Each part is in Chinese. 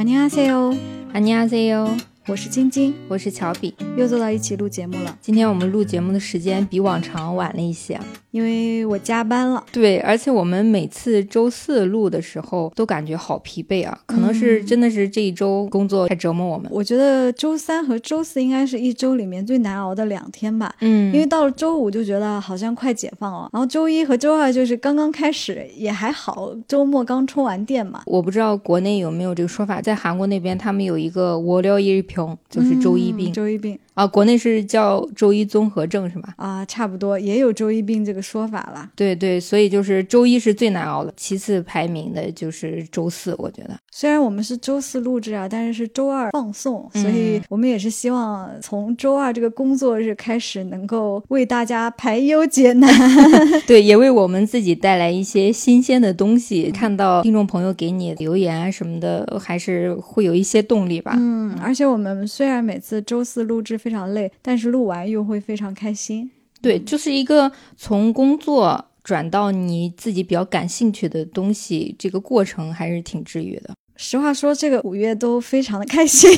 안녕하세요， 안녕하세요， 我是晶晶，我是乔比，又坐到一起录节目了。今天我们录节目的时间比往常晚了一些，因为我加班了。对，而且我们每次周四录的时候都感觉好疲惫啊，可能是真的是这一周工作太折磨我们。我觉得周三和周四应该是一周里面最难熬的两天吧。嗯，因为到了周五就觉得好像快解放了，然后周一和周二就是刚刚开始，也还好。周末刚充完电嘛。我不知道国内有没有这个说法，在韩国那边他们有一个我聊一日漂。 병， 就是周一病。周一病啊，国内是叫周一综合症是吧？啊，差不多也有周一病这个说法了。对对，所以就是周一是最难熬的，其次排名的就是周四，我觉得。虽然我们是周四录制啊，但是是周二放送，所以我们也是希望从周二这个工作日开始，能够为大家排忧解难。对，也为我们自己带来一些新鲜的东西。看到听众朋友给你留言啊什么的，还是会有一些动力吧。嗯，而且我们虽然每次周四录制非常累，但是录完又会非常开心。对，就是一个从工作转到你自己比较感兴趣的东西，这个过程还是挺治愈的。实话说，这个五月都非常的开心，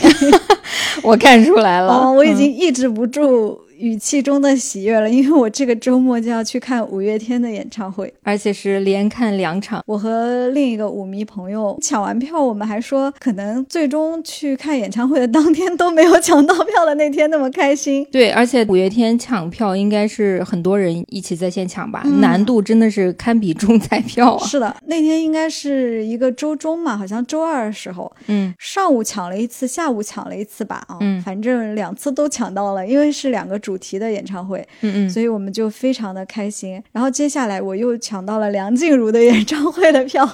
我看出来了。哦，我已经抑制不住。语气中的喜悦了，因为我这个周末就要去看五月天的演唱会，而且是连看两场。我和另一个舞迷朋友抢完票，我们还说可能最终去看演唱会的当天都没有抢到票的那天那么开心。对，而且五月天抢票应该是很多人一起在线抢吧，难度真的是堪比中彩票啊。是的，那天应该是一个周中嘛，好像周二的时候，嗯，上午抢了一次，下午抢了一次吧，啊，嗯，反正两次都抢到了，因为是两个主。主题的演唱会，嗯嗯，所以我们就非常的开心。然后接下来我又抢到了梁静茹的演唱会的票，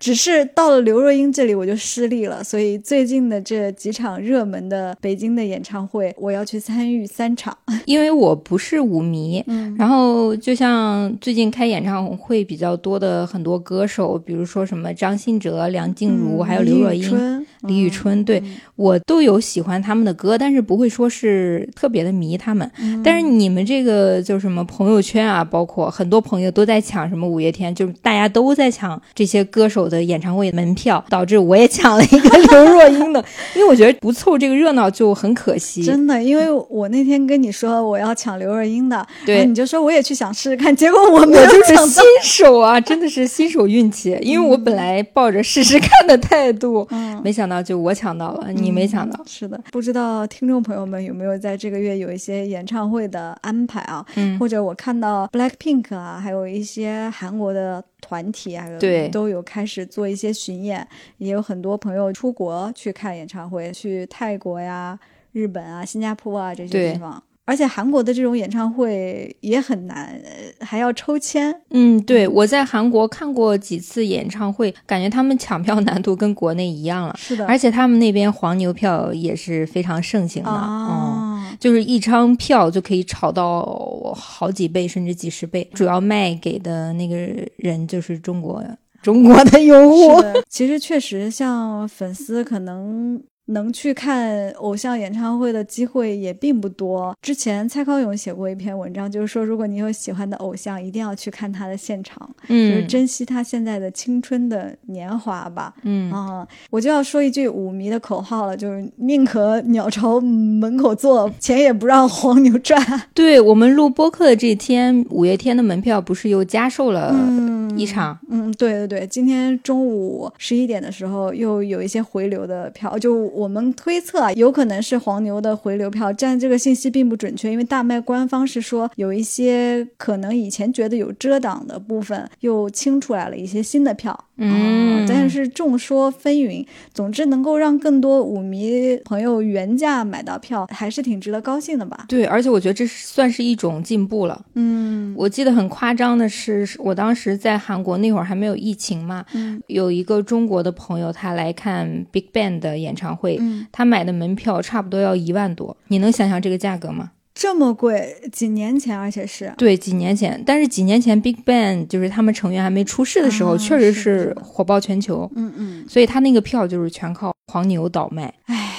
只是到了刘若英这里我就失利了。所以最近的这几场热门的北京的演唱会，我要去参与三场。因为我不是舞迷，嗯，然后就像最近开演唱会比较多的很多歌手，比如说什么张信哲、梁静茹，还有刘若英、李宇春，对我都有喜欢他们的歌，但是不会说是特别的迷他们。但是你们这个就什么朋友圈啊，包括很多朋友都在抢什么五月天，就是大家都在抢这些歌手的演唱会门票，导致我也抢了一个刘若英的，因为我觉得不凑这个热闹就很可惜。真的，因为我那天跟你说我要抢刘若英的，对，你就说我也去想试试看，结果我没有就是新手啊，真的是新手运气，因为我本来抱着试试看的态度，嗯，没想到就我抢到了，你没抢到。是的，不知道听众朋友们有没有在这个月有一些演唱会的安排啊，嗯，或者我看到 Black Pink 啊，还有一些韩国的团体啊，对，都有开始做一些巡演，也有很多朋友出国去看演唱会，去泰国呀、日本啊、新加坡啊这些地方。而且韩国的这种演唱会也很难，还要抽签。嗯，对，我在韩国看过几次演唱会，感觉他们抢票难度跟国内一样了。是的，而且他们那边黄牛票也是非常盛行的，嗯，就是一张票就可以炒到好几倍甚至几十倍。主要卖给的那个人就是中国中国的用户。其实确实，像粉丝可能。能去看偶像演唱会的机会也并不多。之前蔡康永写过一篇文章，就是说，如果你有喜欢的偶像，一定要去看他的现场，嗯，就是珍惜他现在的青春的年华吧。嗯啊，我就要说一句舞迷的口号了，就是宁可鸟巢门口坐，钱也不让黄牛赚。对我们录播客的这天，五月天的门票不是又加售了一场？嗯，对对对，今天中午十一点的时候又有一些回流的票，就。我们推测啊，有可能是黄牛的回流票，但这个信息并不准确，因为大麦官方是说有一些可能以前觉得有遮挡的部分又清出来了一些新的票，嗯，但是众说纷纭。总之，能够让更多舞迷朋友原价买到票，还是挺值得高兴的吧？对，而且我觉得这算是一种进步了。嗯，我记得很夸张的是，我当时在韩国那会儿还没有疫情嘛，嗯，有一个中国的朋友他来看 Big Bang 的演唱会。嗯，他买的门票差不多要一万多，你能想象这个价格吗？这么贵，几年前，而且是对几年前，但是几年前 Big Bang 就是他们成员还没出世的时候，确实是火爆全球。嗯嗯，所以他那个票就是全靠黄牛倒卖。唉，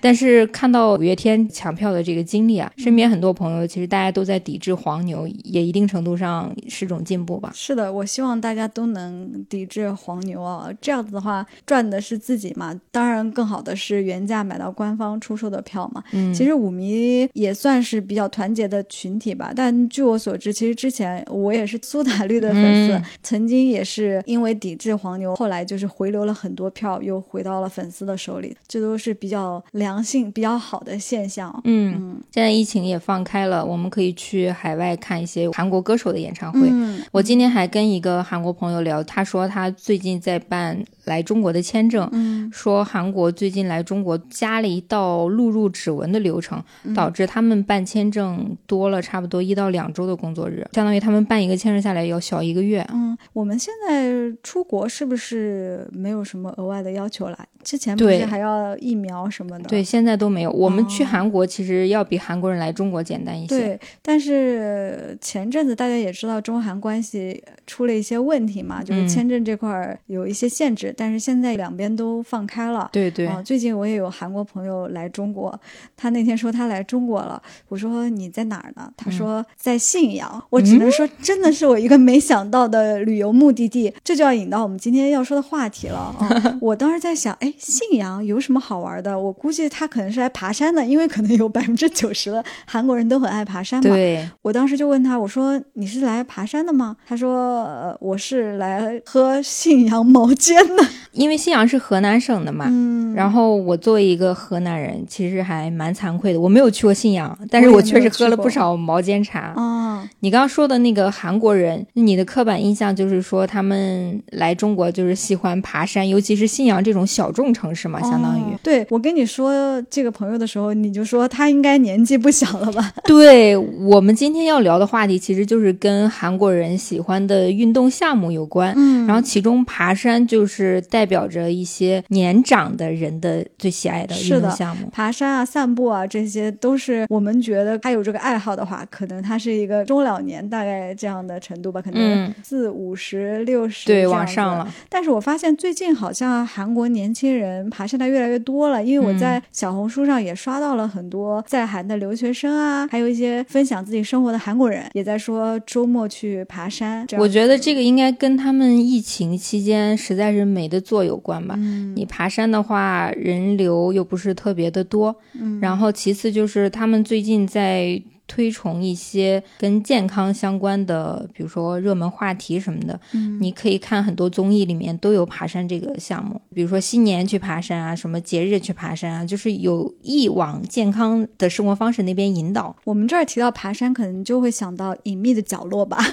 但是看到五月天抢票的这个经历啊，身边很多朋友其实大家都在抵制黄牛，也一定程度上是种进步吧。是的，我希望大家都能抵制黄牛啊，这样子的话赚的是自己嘛。当然，更好的是原价买到官方出售的票嘛。嗯，其实舞迷也算是比较团结的群体吧。但据我所知，其实之前我也是苏打绿的粉丝，曾经也是因为抵制黄牛，后来就是回流了很多票，又回到了粉丝的手里。这都是比较良性、比较好的现象。嗯，现在疫情也放开了，我们可以去海外看一些韩国歌手的演唱会。我今天还跟一个韩国朋友聊，他说他最近在办。来中国的签证，说韩国最近来中国加了一道录入指纹的流程，导致他们办签证多了差不多一到两周的工作日，相当于他们办一个签证下来要小一个月。嗯，我们现在出国是不是没有什么额外的要求了？之前不是还要疫苗什么的？对，现在都没有。我们去韩国其实要比韩国人来中国简单一些。对，但是前阵子大家也知道中韩关系出了一些问题嘛，就是签证这块有一些限制。但是现在两边都放开了，对对。最近我也有韩国朋友来中国，他那天说他来中国了，我说你在哪儿呢？他说在信阳，我只能说真的是我一个没想到的旅游目的地。这就要引到我们今天要说的话题了啊！我当时在想，哎，信阳有什么好玩的？我估计他可能是来爬山的，因为可能有百分之九十的韩国人都很爱爬山嘛。对，我当时就问他，我说你是来爬山的吗？他说，呃，我是来喝信阳毛尖的。因为信阳是河南省的嘛，嗯，然后我作为一个河南人，其实还蛮惭愧的。我没有去过信阳，但是我确实喝了不少毛尖茶。啊，你刚刚说的那个韩国人，你的刻板印象就是说他们来中国就是喜欢爬山，尤其是信阳这种小众城市嘛，相当于。对我跟你说这个朋友的时候，你就说他应该年纪不小了吧？对我们今天要聊的话题，其实就是跟韩国人喜欢的运动项目有关。嗯，然后其中爬山就是代。表着一些年长的人的最喜爱的运动项目，爬山啊、散步啊，这些都是我们觉得他有这个爱好的话，可能他是一个中老年大概这样的程度吧，可能四五十、六十对往上了。但是我发现最近好像韩国年轻人爬山的越来越多了，因为我在小红书上也刷到了很多在韩的留学生啊，还有一些分享自己生活的韩国人也在说周末去爬山。我觉得这个应该跟他们疫情期间实在是没的做。有关吧，你爬山的话，人流又不是特别的多，然后其次就是他们最近在推崇一些跟健康相关的，比如说热门话题什么的，你可以看很多综艺里面都有爬山这个项目，比如说新年去爬山啊，什么节日去爬山啊，就是有意往健康的生活方式那边引导。我们这儿提到爬山，可能就会想到隐秘的角落吧。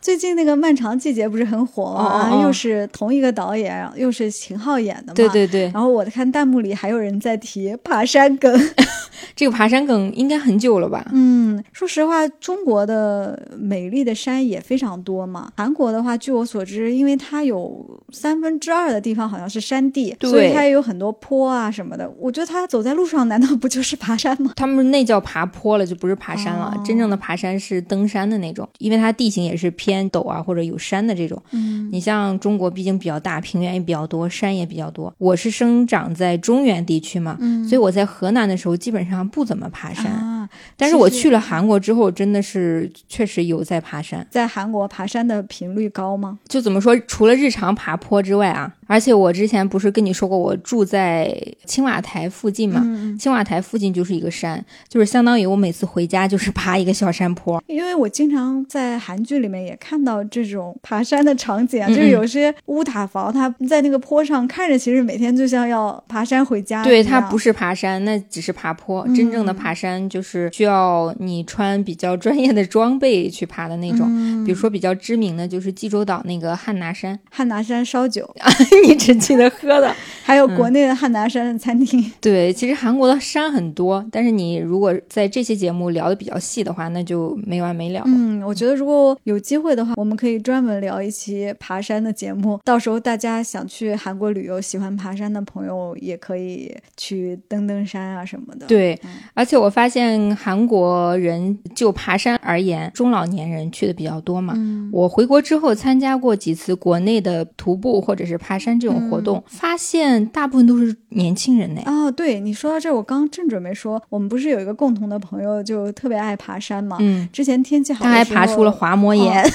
最近那个《漫长季节》不是很火吗？又是同一个导演，又是秦昊演的嘛。对对对。然后我看弹幕里还有人在提爬山梗，这个爬山梗应该很久了吧？嗯，说实话，中国的美丽的山也非常多嘛。韩国的话，据我所知，因为它有三分之二的地方好像是山地，所以它也有很多坡啊什么的。我觉得他走在路上，难道不就是爬山吗？他们那叫爬坡了，就不是爬山了。真正的爬山是登山的那种，因为它地形也是偏。陡啊，或者有山的这种，嗯，你像中国毕竟比较大，平原也比较多，山也比较多。我是生长在中原地区嘛，嗯，所以我在河南的时候基本上不怎么爬山啊。但是我去了韩国之后，真的是确实有在爬山。在韩国爬山的频率高吗？就怎么说，除了日常爬坡之外啊。而且我之前不是跟你说过，我住在青瓦台附近嘛？青瓦台附近就是一个山，就是相当于我每次回家就是爬一个小山坡。因为我经常在韩剧里面也看到这种爬山的场景啊，就是有些乌塔房，它在那个坡上看着，其实每天就像要爬山回家。对，它不是爬山，那只是爬坡。真正的爬山就是需要你穿比较专业的装备去爬的那种。比如说比较知名的就是济州岛那个汉拿山，汉拿山烧酒。你只记得喝的，还有国内的汉拿山的餐厅。对，其实韩国的山很多，但是你如果在这些节目聊的比较细的话，那就没完没了。嗯，我觉得如果有机会的话，我们可以专门聊一期爬山的节目。到时候大家想去韩国旅游，喜欢爬山的朋友也可以去登登山啊什么的。对，而且我发现韩国人就爬山而言，中老年人去的比较多嘛。嗯，我回国之后参加过几次国内的徒步或者是爬山。这种活动发现大部分都是年轻人呢。哦，对你说到这，我刚正准备说，我们不是有一个共同的朋友，就特别爱爬山嘛。嗯，之前天气好，他还爬出了滑膜炎。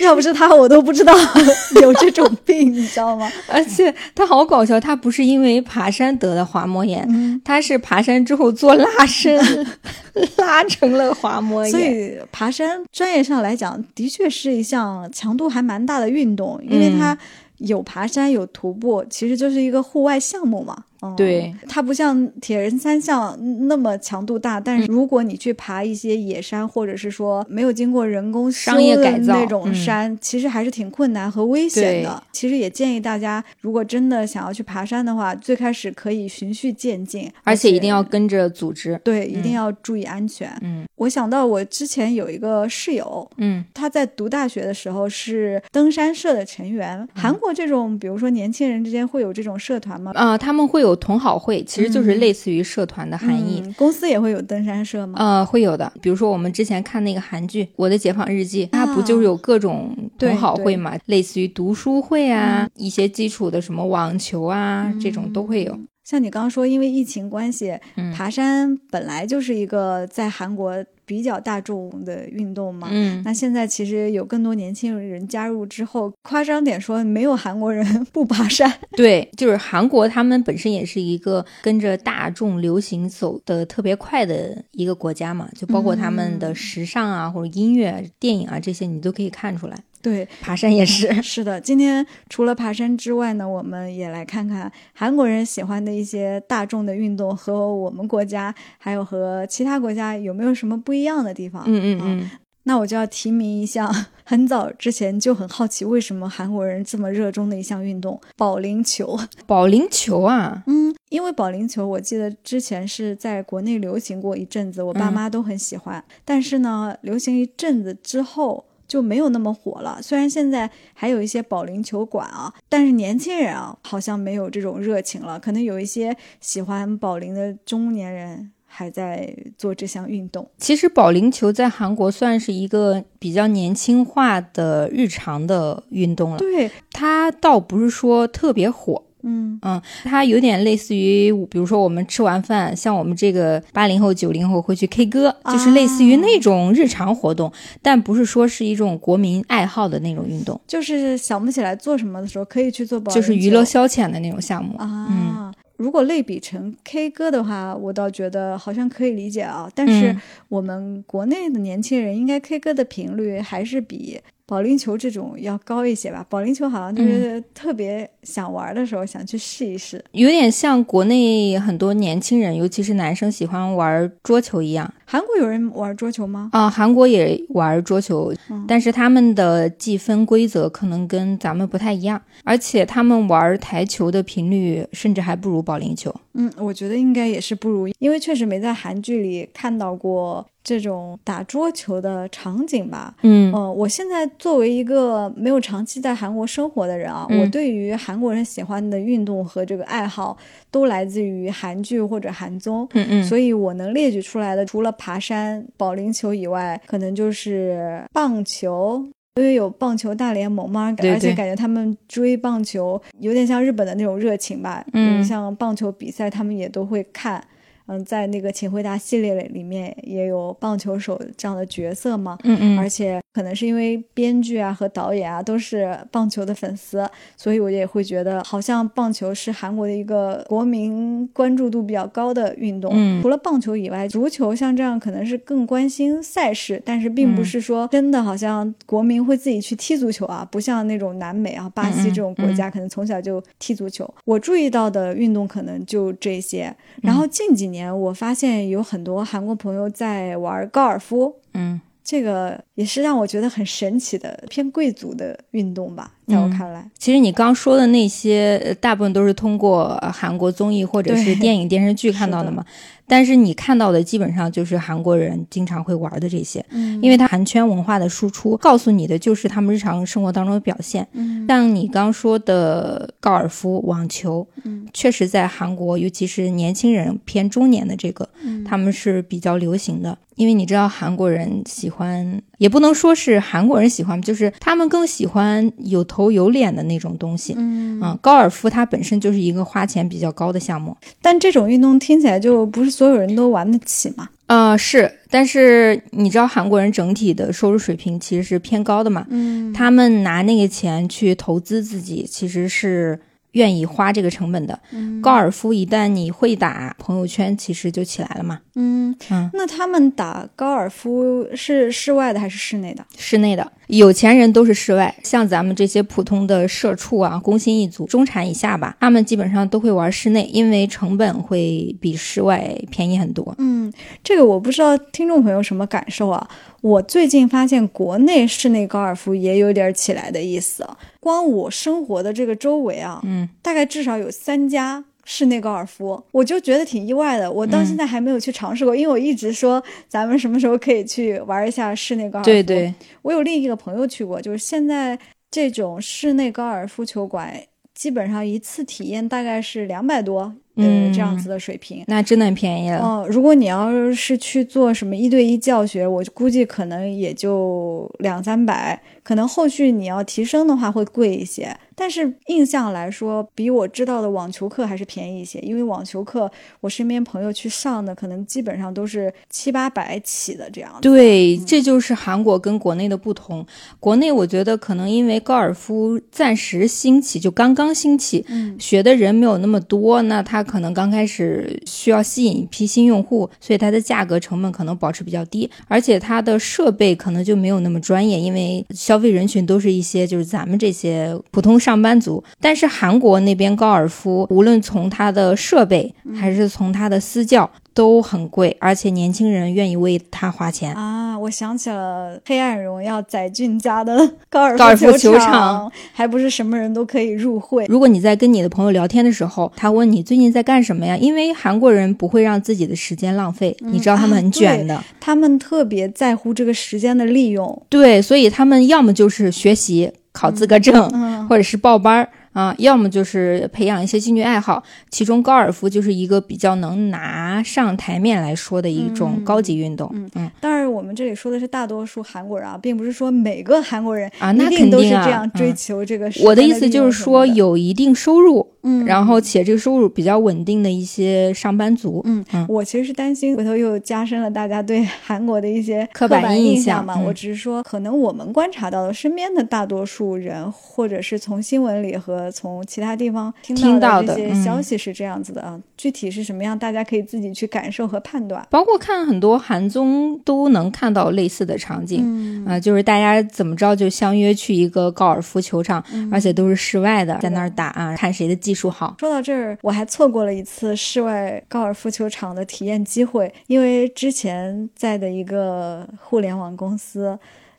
要不是他，我都不知道 有这种病，你知道吗？而且他好搞笑，他不是因为爬山得的滑膜炎，他是爬山之后做拉伸，拉成了滑膜炎。所以爬山专业上来讲，的确是一项强度还蛮大的运动，因为它有爬山有徒步，其实就是一个户外项目嘛。对，它不像铁人三项那么强度大，但是如果你去爬一些野山，或者是说没有经过人工商业改造那种山，其实还是挺困难和危险的。其实也建议大家，如果真的想要去爬山的话，最开始可以循序渐进，而且一定要跟着组织，对，一定要注意安全。嗯，我想到我之前有一个室友，嗯，他在读大学的时候是登山社的成员。韩国这种，比如说年轻人之间会有这种社团吗？啊，他们会有。有同好会，其实就是类似于社团的含义。公司也会有登山社吗？呃，会有的。比如说我们之前看那个韩剧《我的解放日记》，它不就是有各种同好会嘛？类似于读书会啊，一些基础的什么网球啊，这种都会有。像你刚刚说，因为疫情关系，爬山本来就是一个在韩国。比较大众的运动嘛，嗯，那现在其实有更多年轻人加入之后，夸张点说，没有韩国人不爬山。对，就是韩国，他们本身也是一个跟着大众流行走的特别快的一个国家嘛，就包括他们的时尚啊，或者音乐、电影啊这些，你都可以看出来。对，爬山也是是的。今天除了爬山之外呢，我们也来看看韩国人喜欢的一些大众的运动和我们国家，还有和其他国家有没有什么不一样的地方？嗯嗯嗯。那我就要提名一项很早之前就很好奇为什么韩国人这么热衷的一项运动——保龄球。保龄球啊，嗯，因为保龄球，我记得之前是在国内流行过一阵子，我爸妈都很喜欢。但是呢，流行一阵子之后。就没有那么火了。虽然现在还有一些保龄球馆啊，但是年轻人啊好像没有这种热情了。可能有一些喜欢保龄的中年人还在做这项运动。其实保龄球在韩国算是一个比较年轻化的日常的运动了。对，它倒不是说特别火。嗯嗯，它有点类似于，比如说我们吃完饭，像我们这个八零后、九零后会去 K 歌，就是类似于那种日常活动，但不是说是一种国民爱好的那种运动。就是想不起来做什么的时候，可以去做保就是娱乐消遣的那种项目啊。如果类比成 K 歌的话，我倒觉得好像可以理解啊。但是我们国内的年轻人应该 K 歌的频率还是比。保龄球这种要高一些吧，保龄球好像就是特别想玩的时候想去试一试，有点像国内很多年轻人，尤其是男生喜欢玩桌球一样。韩国有人玩桌球吗？啊，韩国也玩桌球，但是他们的计分规则可能跟咱们不太一样，而且他们玩台球的频率甚至还不如保龄球。嗯，我觉得应该也是不如，因为确实没在韩剧里看到过。这种打桌球的场景吧，嗯。嗯，我现在作为一个没有长期在韩国生活的人啊，我对于韩国人喜欢的运动和这个爱好都来自于韩剧或者韩综，嗯嗯，所以我能列举出来的，除了爬山、保龄球以外，可能就是棒球，因为有棒球大联盟嘛，而且感觉他们追棒球有点像日本的那种热情吧，嗯，像棒球比赛他们也都会看。嗯，在那个《请回答》系列里面也有棒球手这样的角色嘛，嗯嗯，而且可能是因为编剧啊和导演啊都是棒球的粉丝，所以我也会觉得好像棒球是韩国的一个国民关注度比较高的运动。嗯，除了棒球以外，足球像这样可能是更关心赛事，但是并不是说真的好像国民会自己去踢足球啊，不像那种南美啊、巴西这种国家可能从小就踢足球。我注意到的运动可能就这些，然后近几年。年，我发现有很多韩国朋友在玩高尔夫，嗯，这个也是让我觉得很神奇的偏贵族的运动吧，在我看来。其实你刚说的那些，大部分都是通过韩国综艺或者是电影电视剧看到的嘛。但是你看到的基本上就是韩国人经常会玩的这些，嗯，因为它韩圈文化的输出告诉你的就是他们日常生活当中的表现，嗯，像你刚说的高尔夫、网球，嗯，确实在韩国，尤其是年轻人偏中年的这个，嗯，他们是比较流行的。因为你知道韩国人喜欢，也不能说是韩国人喜欢，就是他们更喜欢有头有脸的那种东西。嗯。啊，高尔夫它本身就是一个花钱比较高的项目，但这种运动听起来就不是所有人都玩得起嘛。呃，是，但是你知道韩国人整体的收入水平其实是偏高的嘛？嗯，他们拿那个钱去投资自己，其实是。愿意花这个成本的高尔夫，一旦你会打，朋友圈其实就起来了嘛。嗯嗯，那他们打高尔夫是室外的还是室内的？室内的，有钱人都是室外，像咱们这些普通的社畜啊，工薪一族、中产以下吧，他们基本上都会玩室内，因为成本会比室外便宜很多。嗯，这个我不知道听众朋友什么感受啊？我最近发现国内室内高尔夫也有点起来的意思。光我生活的这个周围啊，嗯，大概至少有三家室内高尔夫，我就觉得挺意外的。我到现在还没有去尝试过，因为我一直说咱们什么时候可以去玩一下室内高尔夫。对对，我有另一个朋友去过，就是现在这种室内高尔夫球馆，基本上一次体验大概是两百多。嗯，这样子的水平，那真的很便宜了。嗯，如果你要是去做什么一对一教学，我估计可能也就两三百，可能后续你要提升的话会贵一些。但是印象来说，比我知道的网球课还是便宜一些，因为网球课我身边朋友去上的，可能基本上都是七八百起的这样。对，这就是韩国跟国内的不同。国内我觉得可能因为高尔夫暂时兴起，就刚刚兴起，嗯，学的人没有那么多，那他。可能刚开始需要吸引一批新用户，所以它的价格成本可能保持比较低，而且它的设备可能就没有那么专业，因为消费人群都是一些就是咱们这些普通上班族。但是韩国那边高尔夫，无论从它的设备还是从它的私教。都很贵，而且年轻人愿意为他花钱啊！我想起了《黑暗荣耀》载俊家的 高尔夫球场，还不是什么人都可以入会。如果你在跟你的朋友聊天的时候，他问你最近在干什么呀？因为韩国人不会让自己的时间浪费，你知道他们很卷的，他们特别在乎这个时间的利用。对，所以他们要么就是学习考资格证，或者是报班儿。啊，要么就是培养一些兴趣爱好，其中高尔夫就是一个比较能拿上台面来说的一种高级运动。嗯嗯，当然我们这里说的是大多数韩国人啊，并不是说每个韩国人啊，那肯定都是这样追求这个。我的意思就是说，有一定收入，嗯，然后且这个收入比较稳定的一些上班族。嗯嗯，我其实是担心回头又加深了大家对韩国的一些刻板印象嘛。我只是说，可能我们观察到的身边的大多数人，或者是从新闻里和从其他地方听到的这些消息是这样子的啊，具体是什么样，大家可以自己去感受和判断。包括看很多韩综都能看到类似的场景啊，就是大家怎么着就相约去一个高尔夫球场，而且都是室外的，在那儿打啊，看谁的技术好。说到这儿，我还错过了一次室外高尔夫球场的体验机会，因为之前在的一个互联网公司。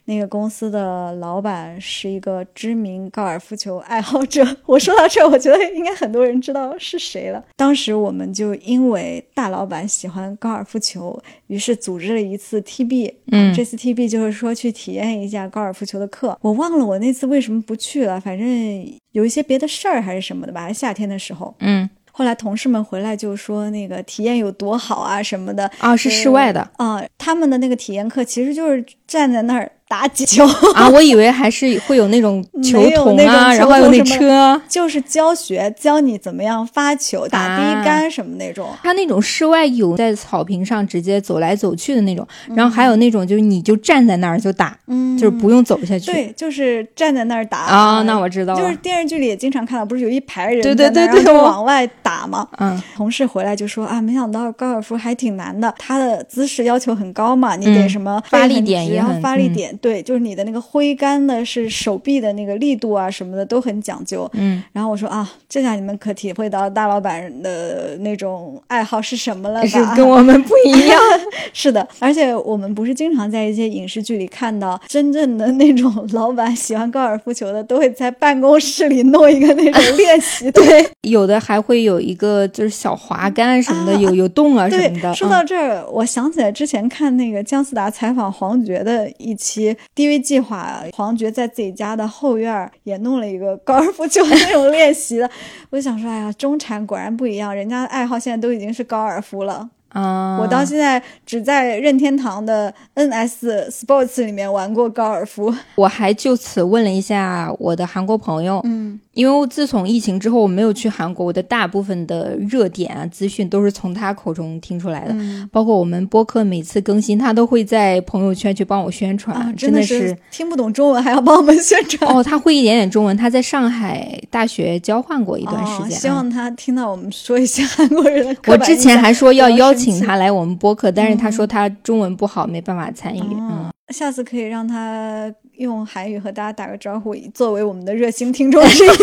那个公司的老板是一个知名高尔夫球爱好者。我说到这，我觉得应该很多人知道是谁了。当时我们就因为大老板喜欢高尔夫球，于是组织了一次 TB。嗯，这次 TB 就是说去体验一下高尔夫球的课。我忘了我那次为什么不去了，反正有一些别的事儿还是什么的吧。夏天的时候，嗯。后来同事们回来就说那个体验有多好啊什么的啊，是室外的啊。他们的那个体验课其实就是站在那儿打几球。啊，我以为还是会有那种球童啊，然后有那车，就是教学教你怎么样发球、打第一杆什么那种。他那种室外有在草坪上直接走来走去的那种，然后还有那种就是你就站在那儿就打，嗯，就是不用走下去。对，就是站在那儿打。啊。那我知道了，就是电视剧里也经常看到，不是有一排人对对对对，往外打吗？嗯，同事回来就说啊，没想到高尔夫还挺难的，他的姿势要求很高嘛，你得什么发力点，然后发力点对，就是你的那个挥杆的是手臂的那个力度啊什么的都很讲究。嗯，然后我说啊，这下你们可体会到大老板的那种爱好是什么了吧？是跟我们不一样。是的，而且我们不是经常在一些影视剧里看到真正的那种 老板喜欢高尔夫球的，都会在办公室里弄一个那种练习。对，有的还会有一个就是小滑杆什么的，有有洞啊什么的。说到这儿，我想起来之前看那个姜思达采访黄觉的一期 DV 计划，黄觉在自己家的后院也弄了一个高尔夫球 那种练习的。我就想说，哎呀，中产果然不一样，人家的爱好现在都已经是高尔夫了。啊！我到现在只在任天堂的 NS Sports 里面玩过高尔夫。我还就此问了一下我的韩国朋友，嗯，因为自从疫情之后我没有去韩国，我的大部分的热点啊资讯都是从他口中听出来的。包括我们播客每次更新，他都会在朋友圈去帮我宣传，真的是听不懂中文还要帮我们宣传。哦，他会一点点中文，他在上海大学交换过一段时间。希望他听到我们说一些韩国人的。我之前还说要邀。请他来我们播客，但是他说他中文不好，没办法参与。嗯，下次可以让他用韩语和大家打个招呼，作为我们的热心听众之一。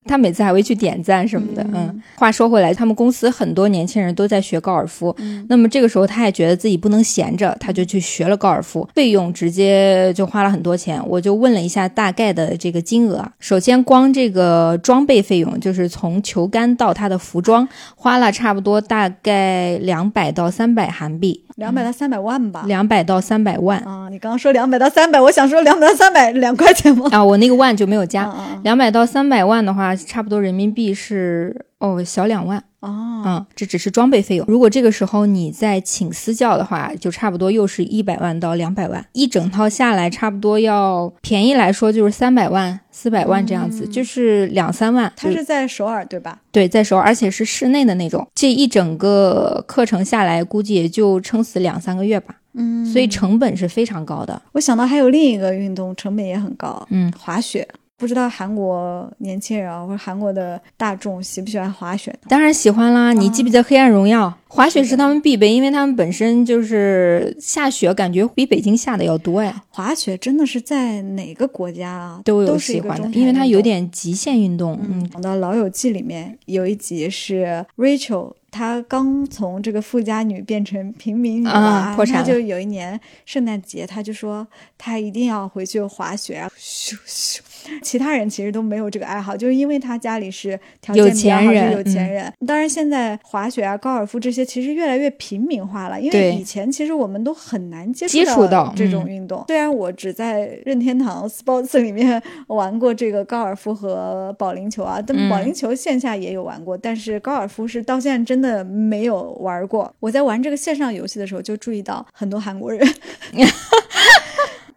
他每次还会去点赞什么的。嗯，话说回来，他们公司很多年轻人都在学高尔夫。那么这个时候，他也觉得自己不能闲着，他就去学了高尔夫，费用直接就花了很多钱。我就问了一下大概的这个金额。首先，光这个装备费用，就是从球杆到他的服装，花了差不多大概两百到三百韩币。两百到三百万吧。两百到三百万啊！你刚刚说两百到三百，我想说两百到三百两块钱吗？啊，我那个万就没有加。两百到三百万的话。差不多人民币是哦小两万哦，嗯，这只是装备费用。如果这个时候你再请私教的话，就差不多又是一百万到两百万，一整套下来差不多要便宜来说就是三百万四百万这样子，就是两三万。它是在首尔对吧？对，在首尔，而且是室内的那种。这一整个课程下来，估计也就撑死两三个月吧。嗯，所以成本是非常高的。我想到还有另一个运动，成本也很高。嗯，滑雪。不知道韩国年轻人啊，或者韩国的大众喜不喜欢滑雪？当然喜欢啦！你记不记得《黑暗荣耀》？滑雪是他们必备，因为他们本身就是下雪，感觉比北京下的要多呀。滑雪真的是在哪个国家啊都有喜欢的，因为它有点极限运动。嗯，讲到《老友记》里面有一集是 Rachel，她刚从这个富家女变成平民女啊，破产。就有一年圣诞节，她就说她一定要回去滑雪啊，咻咻。其他人其实都没有这个爱好，就是因为他家里是条件比较好，是有钱人。当然，现在滑雪啊、高尔夫这些其实越来越平民化了，因为以前其实我们都很难接触到这种运动。虽然我只在任天堂 Sports 里面玩过这个高尔夫和保龄球啊，但保龄球线下也有玩过，但是高尔夫是到现在真的没有玩过。我在玩这个线上游戏的时候就注意到很多韩国人。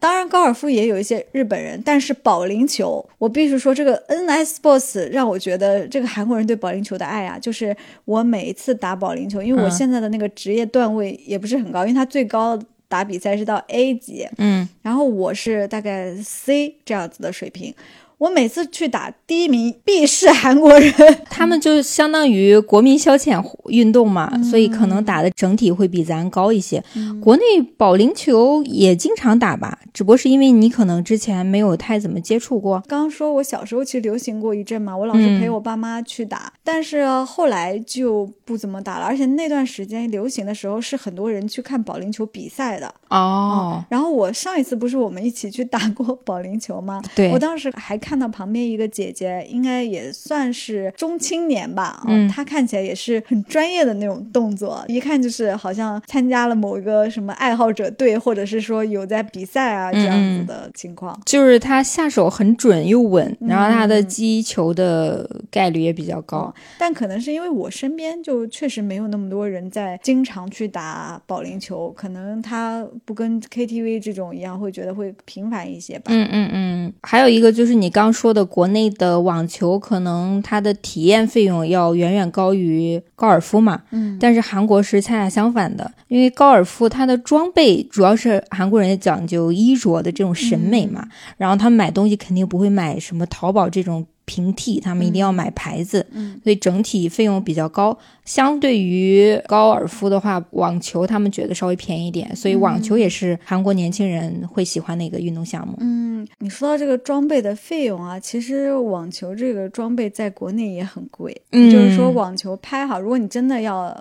当然，高尔夫也有一些日本人，但是保龄球，我必须说，这个 NS Sports 让我觉得这个韩国人对保龄球的爱啊，就是我每一次打保龄球，因为我现在的那个职业段位也不是很高，因为他最高打比赛是到 A 级，嗯，然后我是大概 C 这样子的水平。我每次去打第一名必是韩国人，他们就相当于国民消遣运动嘛，所以可能打的整体会比咱高一些。国内保龄球也经常打吧，只不过是因为你可能之前没有太怎么接触过。刚刚说我小时候其实流行过一阵嘛，我老是陪我爸妈去打，但是后来就不怎么打了。而且那段时间流行的时候是很多人去看保龄球比赛的哦。然后我上一次不是我们一起去打过保龄球吗？对我当时还看。看到旁边一个姐姐，应该也算是中青年吧，嗯，她看起来也是很专业的那种动作，一看就是好像参加了某一个什么爱好者队，或者是说有在比赛啊这样子的情况。就是她下手很准又稳，然后她的击球的概率也比较高。但可能是因为我身边就确实没有那么多人在经常去打保龄球，可能他不跟 KTV 这种一样，会觉得会频繁一些吧。嗯嗯嗯，还有一个就是你刚。说的国内的网球，可能它的体验费用要远远高于高尔夫嘛。嗯，但是韩国是恰恰相反的，因为高尔夫它的装备主要是韩国人讲究衣着的这种审美嘛，然后他们买东西肯定不会买什么淘宝这种平替，他们一定要买牌子，嗯，所以整体费用比较高。相对于高尔夫的话，网球他们觉得稍微便宜一点，所以网球也是韩国年轻人会喜欢的一个运动项目。嗯，你说到这个装备的费用啊，其实网球这个装备在国内也很贵，嗯，就是说网球拍哈，如果你真的要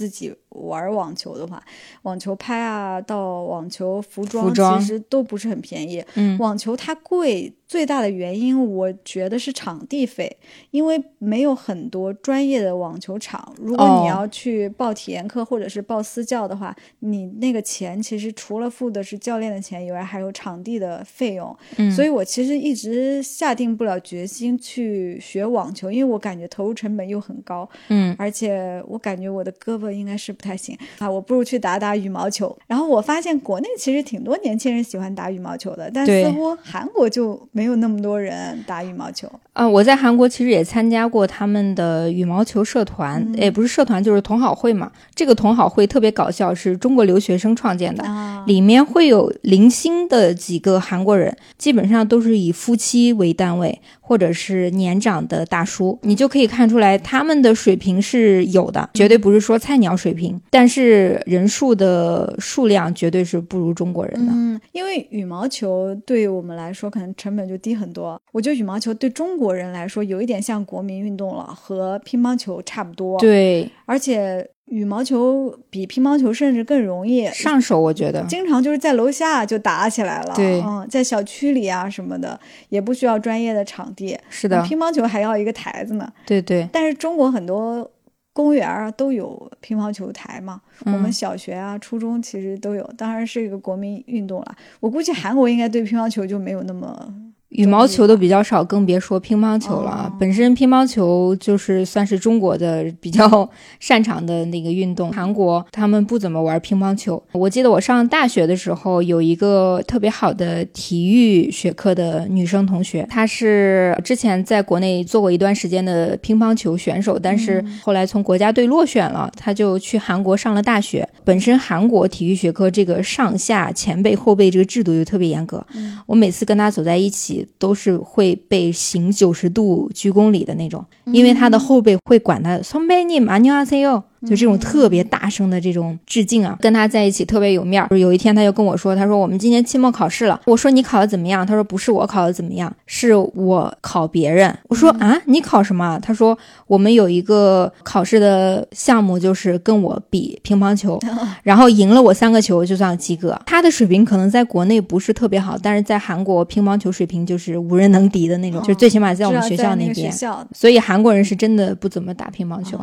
自己。玩网球的话，网球拍啊，到网球服装，其实都不是很便宜。嗯，网球它贵最大的原因，我觉得是场地费，因为没有很多专业的网球场。如果你要去报体验课或者是报私教的话，你那个钱其实除了付的是教练的钱以外，还有场地的费用。嗯，所以我其实一直下定不了决心去学网球，因为我感觉投入成本又很高。嗯，而且我感觉我的胳膊应该是。不太行啊，我不如去打打羽毛球。然后我发现国内其实挺多年轻人喜欢打羽毛球的，但似乎韩国就没有那么多人打羽毛球。啊，我在韩国其实也参加过他们的羽毛球社团，也不是社团，就是同好会嘛。这个同好会特别搞笑，是中国留学生创建的，里面会有零星的几个韩国人，基本上都是以夫妻为单位。或者是年长的大叔，你就可以看出来他们的水平是有的，绝对不是说菜鸟水平，但是人数的数量绝对是不如中国人的。嗯，因为羽毛球对我们来说可能成本就低很多，我觉得羽毛球对中国人来说有一点像国民运动了，和乒乓球差不多。对，而且。羽毛球比乒乓球甚至更容易上手，我觉得经常就是在楼下就打起来了。对，嗯，在小区里啊什么的，也不需要专业的场地。是的，乒乓球还要一个台子呢。对对。但是中国很多公园啊都有乒乓球台嘛，我们小学啊、初中其实都有，当然是一个国民运动了。我估计韩国应该对乒乓球就没有那么。羽毛球都比较少，更别说乒乓球了。本身乒乓球就是算是中国的比较擅长的那个运动。韩国他们不怎么玩乒乓球。我记得我上大学的时候，有一个特别好的体育学科的女生同学，她是之前在国内做过一段时间的乒乓球选手，但是后来从国家队落选了，她就去韩国上了大学。本身韩国体育学科这个上下前辈后辈这个制度就特别严格。我每次跟她走在一起。都是会被行九十度鞠躬礼的那种，因为他的后辈会管他松贝尼马尼阿塞哟。就这种特别大声的这种致敬啊，跟他在一起特别有面儿。有一天他就跟我说：“他说我们今年期末考试了。”我说：“你考的怎么样？”他说：“不是我考的怎么样，是我考别人。”我说：“啊，你考什么？”他说：“我们有一个考试的项目，就是跟我比乒乓球，然后赢了我三个球就算及格。他的水平可能在国内不是特别好，但是在韩国乒乓球水平就是无人能敌的那种，就最起码在我们学校那边。所以韩国人是真的不怎么打乒乓球。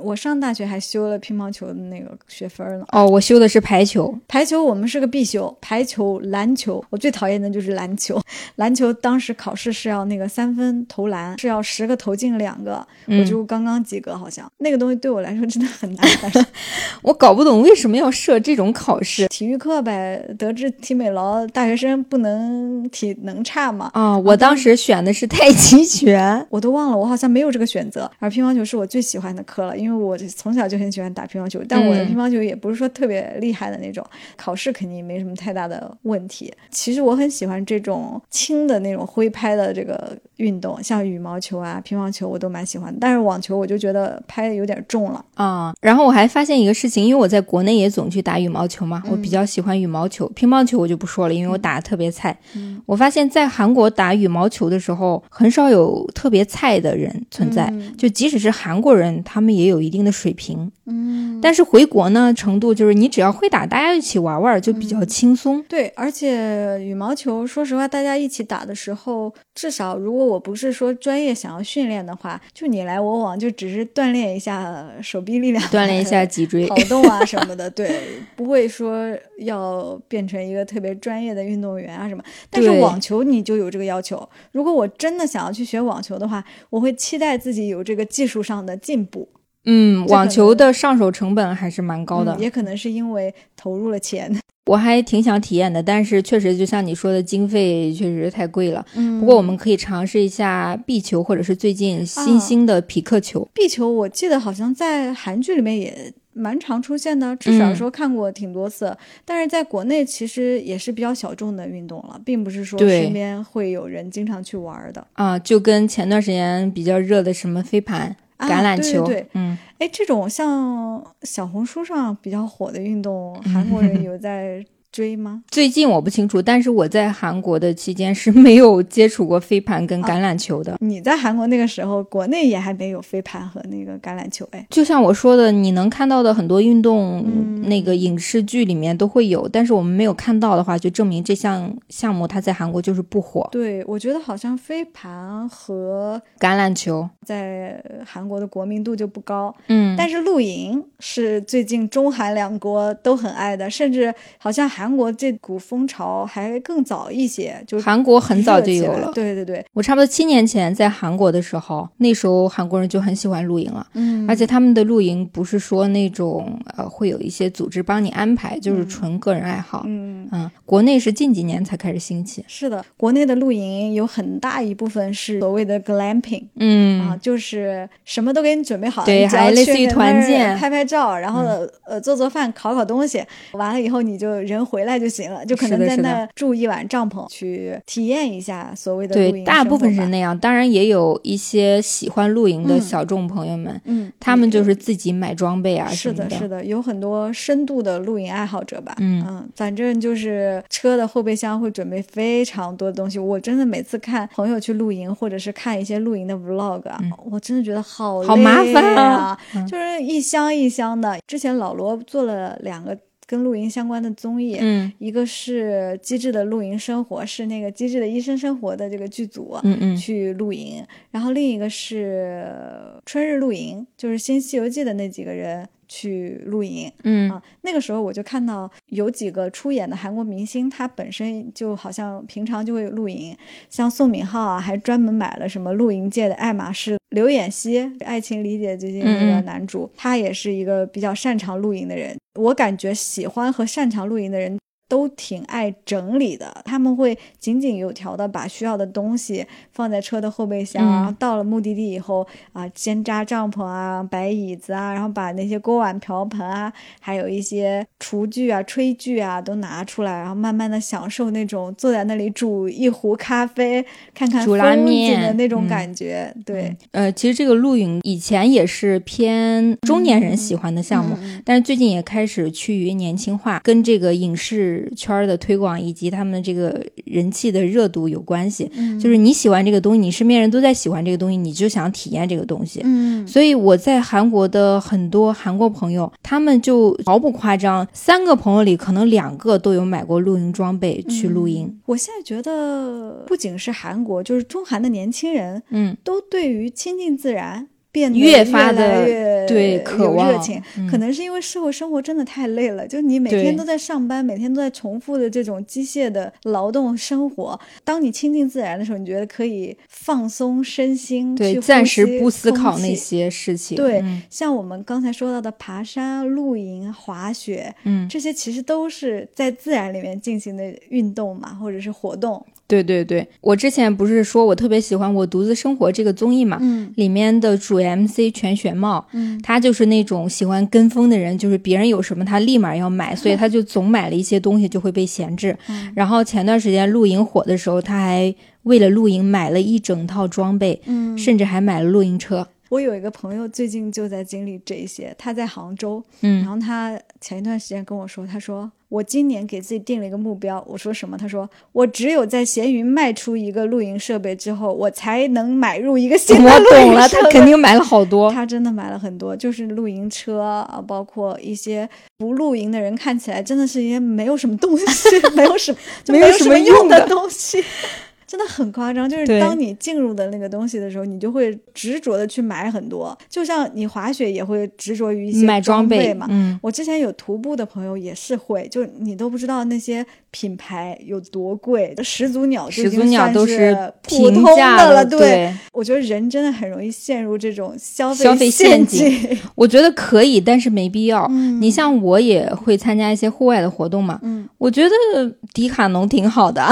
我上大学还修了乒乓球的那个学分呢。哦，我修的是排球。排球我们是个必修，排球、篮球，我最讨厌的就是篮球。篮球当时考试是要那个三分投篮，是要十个投进两个，我就刚刚及格，好像那个东西对我来说真的很难。我搞不懂为什么要设这种考试。体育课呗，德智体美劳，大学生不能体能差嘛。啊，我当时选的是太极拳，我都忘了，我好像没有这个选择。而乒乓球是我最喜欢的课了。因为我从小就很喜欢打乒乓球，但我的乒乓球也不是说特别厉害的那种，考试肯定没什么太大的问题。其实我很喜欢这种轻的那种挥拍的这个运动，像羽毛球啊、乒乓球我都蛮喜欢，但是网球我就觉得拍的有点重了啊。然后我还发现一个事情，因为我在国内也总去打羽毛球嘛，我比较喜欢羽毛球，乒乓球我就不说了，因为我打的特别菜。我发现，在韩国打羽毛球的时候，很少有特别菜的人存在，就即使是韩国人，他们也有。有一定的水平，嗯，但是回国呢，程度就是你只要会打，大家一起玩玩就比较轻松。对，而且羽毛球，说实话，大家一起打的时候，至少如果我不是说专业想要训练的话，就你来我往，就只是锻炼一下手臂力量，锻炼一下脊椎、跑动啊什么的。对，不会说要变成一个特别专业的运动员啊什么。但是网球你就有这个要求，如果我真的想要去学网球的话，我会期待自己有这个技术上的进步。嗯，网球的上手成本还是蛮高的，也可能是因为投入了钱。我还挺想体验的，但是确实就像你说的，经费确实太贵了。嗯，不过我们可以尝试一下壁球，或者是最近新兴的匹克球。壁球我记得好像在韩剧里面也蛮常出现的，至少说看过挺多次。但是在国内其实也是比较小众的运动了，并不是说身边会有人经常去玩的。啊，就跟前段时间比较热的什么飞盘、橄榄球，对，嗯。哎，这种像小红书上比较火的运动，韩国人有在。追吗？最近我不清楚，但是我在韩国的期间是没有接触过飞盘跟橄榄球的。你在韩国那个时候，国内也还没有飞盘和那个橄榄球。哎，就像我说的，你能看到的很多运动，那个影视剧里面都会有，但是我们没有看到的话，就证明这项项目它在韩国就是不火。对，我觉得好像飞盘和橄榄球在韩国的国民度就不高。嗯，但是露营是最近中韩两国都很爱的，甚至好像还。韩国这股风潮还更早一些，就韩国很早就有了。对对对，我差不多七年前在韩国的时候，那时候韩国人就很喜欢露营了。嗯，而且他们的露营不是说那种呃会有一些组织帮你安排，就是纯个人爱好。嗯嗯，国内是近几年才开始兴起。是的，国内的露营有很大一部分是所谓的 glamping。嗯啊，就是什么都给你准备好，对，还类似于团建，拍拍照，然后呃做做饭，烤烤东西，完了以后你就人。回来就行了，就可能在那住一晚帐篷，去体验一下所谓的露营。对，大部分是那样，当然也有一些喜欢露营的小众朋友们，嗯，他们就是自己买装备啊是的，是的，有很多深度的露营爱好者吧，嗯嗯，反正就是车的后备箱会准备非常多的东西。我真的每次看朋友去露营，或者是看一些露营的 vlog 啊，我真的觉得好好麻烦啊，就是一箱一箱的。之前老罗做了两个。跟露营相关的综艺，嗯，一个是《机智的露营生活》，是那个《机智的医生生活》的这个剧组，嗯嗯，去露营，然后另一个是《春日露营》，就是《新西游记》的那几个人。去露营，嗯啊，那个时候我就看到有几个出演的韩国明星，他本身就好像平常就会露营，像宋敏浩啊，还专门买了什么露营界的爱马仕。刘演熙，《爱情理解》最近那个男主，他也是一个比较擅长露营的人。我感觉喜欢和擅长露营的人。都挺爱整理的，他们会井井有条的把需要的东西放在车的后备箱，然后到了目的地以后啊，先扎帐篷啊，摆椅子啊，然后把那些锅碗瓢盆啊，还有一些厨具啊、炊具啊都拿出来，然后慢慢的享受那种坐在那里煮一壶咖啡、看看风景的那种感觉。对，呃，其实这个露营以前也是偏中年人喜欢的项目，但是最近也开始趋于年轻化，跟这个影视。圈的推广以及他们这个人气的热度有关系，就是你喜欢这个东西，你身边人都在喜欢这个东西，你就想体验这个东西。嗯，所以我在韩国的很多韩国朋友，他们就毫不夸张，三个朋友里可能两个都有买过露营装备去露营。我现在觉得，不仅是韩国，就是中韩的年轻人，嗯，都对于亲近自然。变得越发的对渴望热情，可能是因为社会生活真的太累了，就你每天都在上班，每天都在重复的这种机械的劳动生活。当你亲近自然的时候，你觉得可以放松身心，对，暂时不思考那些事情。对，像我们刚才说到的爬山、露营、滑雪，嗯，这些其实都是在自然里面进行的运动嘛，或者是活动。对对对，我之前不是说我特别喜欢《我独自生活》这个综艺嘛，嗯，里面的主 MC 全玄茂，嗯，他就是那种喜欢跟风的人，就是别人有什么他立马要买，所以他就总买了一些东西就会被闲置。然后前段时间露营火的时候，他还为了露营买了一整套装备，嗯，甚至还买了露营车。我有一个朋友最近就在经历这些，他在杭州，嗯，然后他前一段时间跟我说，他说我今年给自己定了一个目标，我说什么？他说我只有在闲鱼卖出一个露营设备之后，我才能买入一个新的露营我懂了，他肯定买了好多，他真的买了很多，就是露营车啊，包括一些不露营的人看起来真的是一些没有什么东西，没有什么没有什么用的东西。真的很夸张。就是当你进入的那个东西的时候，你就会执着的去买很多。就像你滑雪也会执着于一些买装备嘛。嗯，我之前有徒步的朋友也是会，就你都不知道那些品牌有多贵。始祖鸟，始祖鸟都是普通的了。对，我觉得人真的很容易陷入这种消费陷阱。我觉得可以，但是没必要。你像我也会参加一些户外的活动嘛。嗯，我觉得迪卡侬挺好的。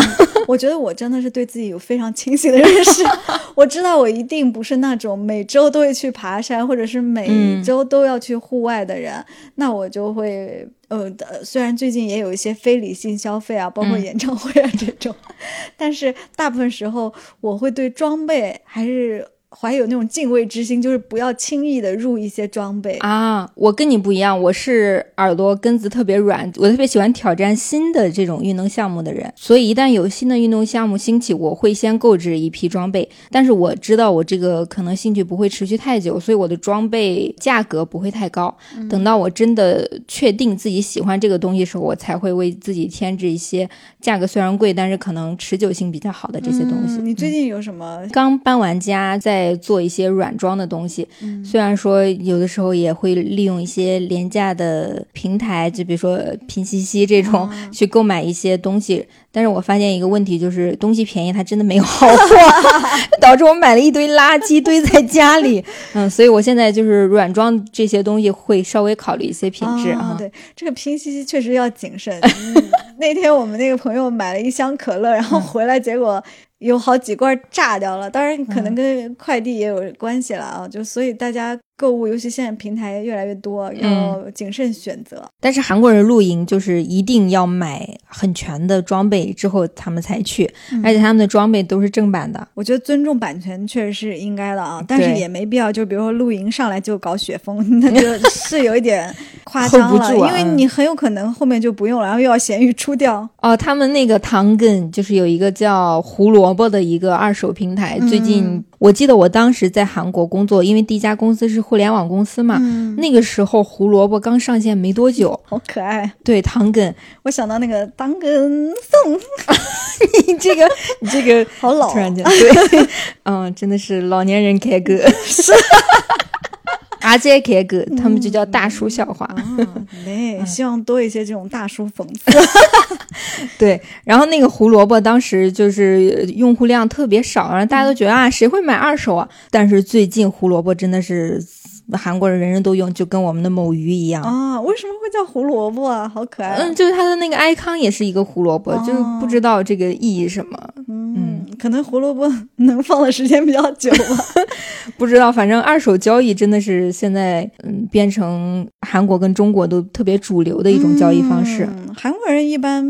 我觉得我真的是对自己有非常清醒的认识。我知道我一定不是那种每周都会去爬山，或者是每周都要去户外的人。那我就会，呃，虽然最近也有一些非理性消费啊，包括演唱会啊这种，但是大部分时候我会对装备还是。怀有那种敬畏之心，就是不要轻易的入一些装备啊！我跟你不一样，我是耳朵根子特别软，我特别喜欢挑战新的这种运动项目的人，所以一旦有新的运动项目兴起，我会先购置一批装备。但是我知道我这个可能兴趣不会持续太久，所以我的装备价格不会太高。等到我真的确定自己喜欢这个东西的时候，我才会为自己添置一些价格虽然贵，但是可能持久性比较好的这些东西。你最近有什么？刚搬完家，在。在做一些软装的东西，虽然说有的时候也会利用一些廉价的平台，就比如说拼夕夕这种去购买一些东西，但是我发现一个问题，就是东西便宜，它真的没有好货，导致我买了一堆垃圾堆在家里。嗯，所以我现在就是软装这些东西会稍微考虑一些品质啊。对，这个拼夕夕确实要谨慎。那天我们那个朋友买了一箱可乐，然后回来结果。有好几罐炸掉了，当然可能跟快递也有关系了啊，就所以大家。购物，尤其现在平台越来越多，要谨慎选择。但是韩国人露营就是一定要买很全的装备之后他们才去，而且他们的装备都是正版的。我觉得尊重版权确实是应该的啊，但是也没必要，就比如说露营上来就搞雪峰，那就 是有一点夸 张了，因为你很有可能后面就不用了，然后又要咸鱼出掉。哦，他们那个唐根就是有一个叫胡萝卜的一个二手平台，最近。我记得我当时在韩国工作，因为第一家公司是互联网公司嘛，那个时候胡萝卜刚上线没多久，好可爱。对，唐根，我想到那个当根送，你这个 你这个好老，突然间，对，嗯，真的是老年人开歌，是。阿杰开歌，他们就叫大叔笑话。对，希望多一些这种大叔讽刺。对，然后那个胡萝卜当时就是用户量特别少，然后大家都觉得啊，谁会买二手啊？但是最近胡萝卜真的是。韩国人人人都用，就跟我们的某鱼一样啊？为什么会叫胡萝卜啊？好可爱！嗯，就是它的那个 icon 也是一个胡萝卜，就是不知道这个意义什么。嗯，可能胡萝卜能放的时间比较久吧。不知道，反正二手交易真的是现在嗯变成韩国跟中国都特别主流的一种交易方式。韩国人一般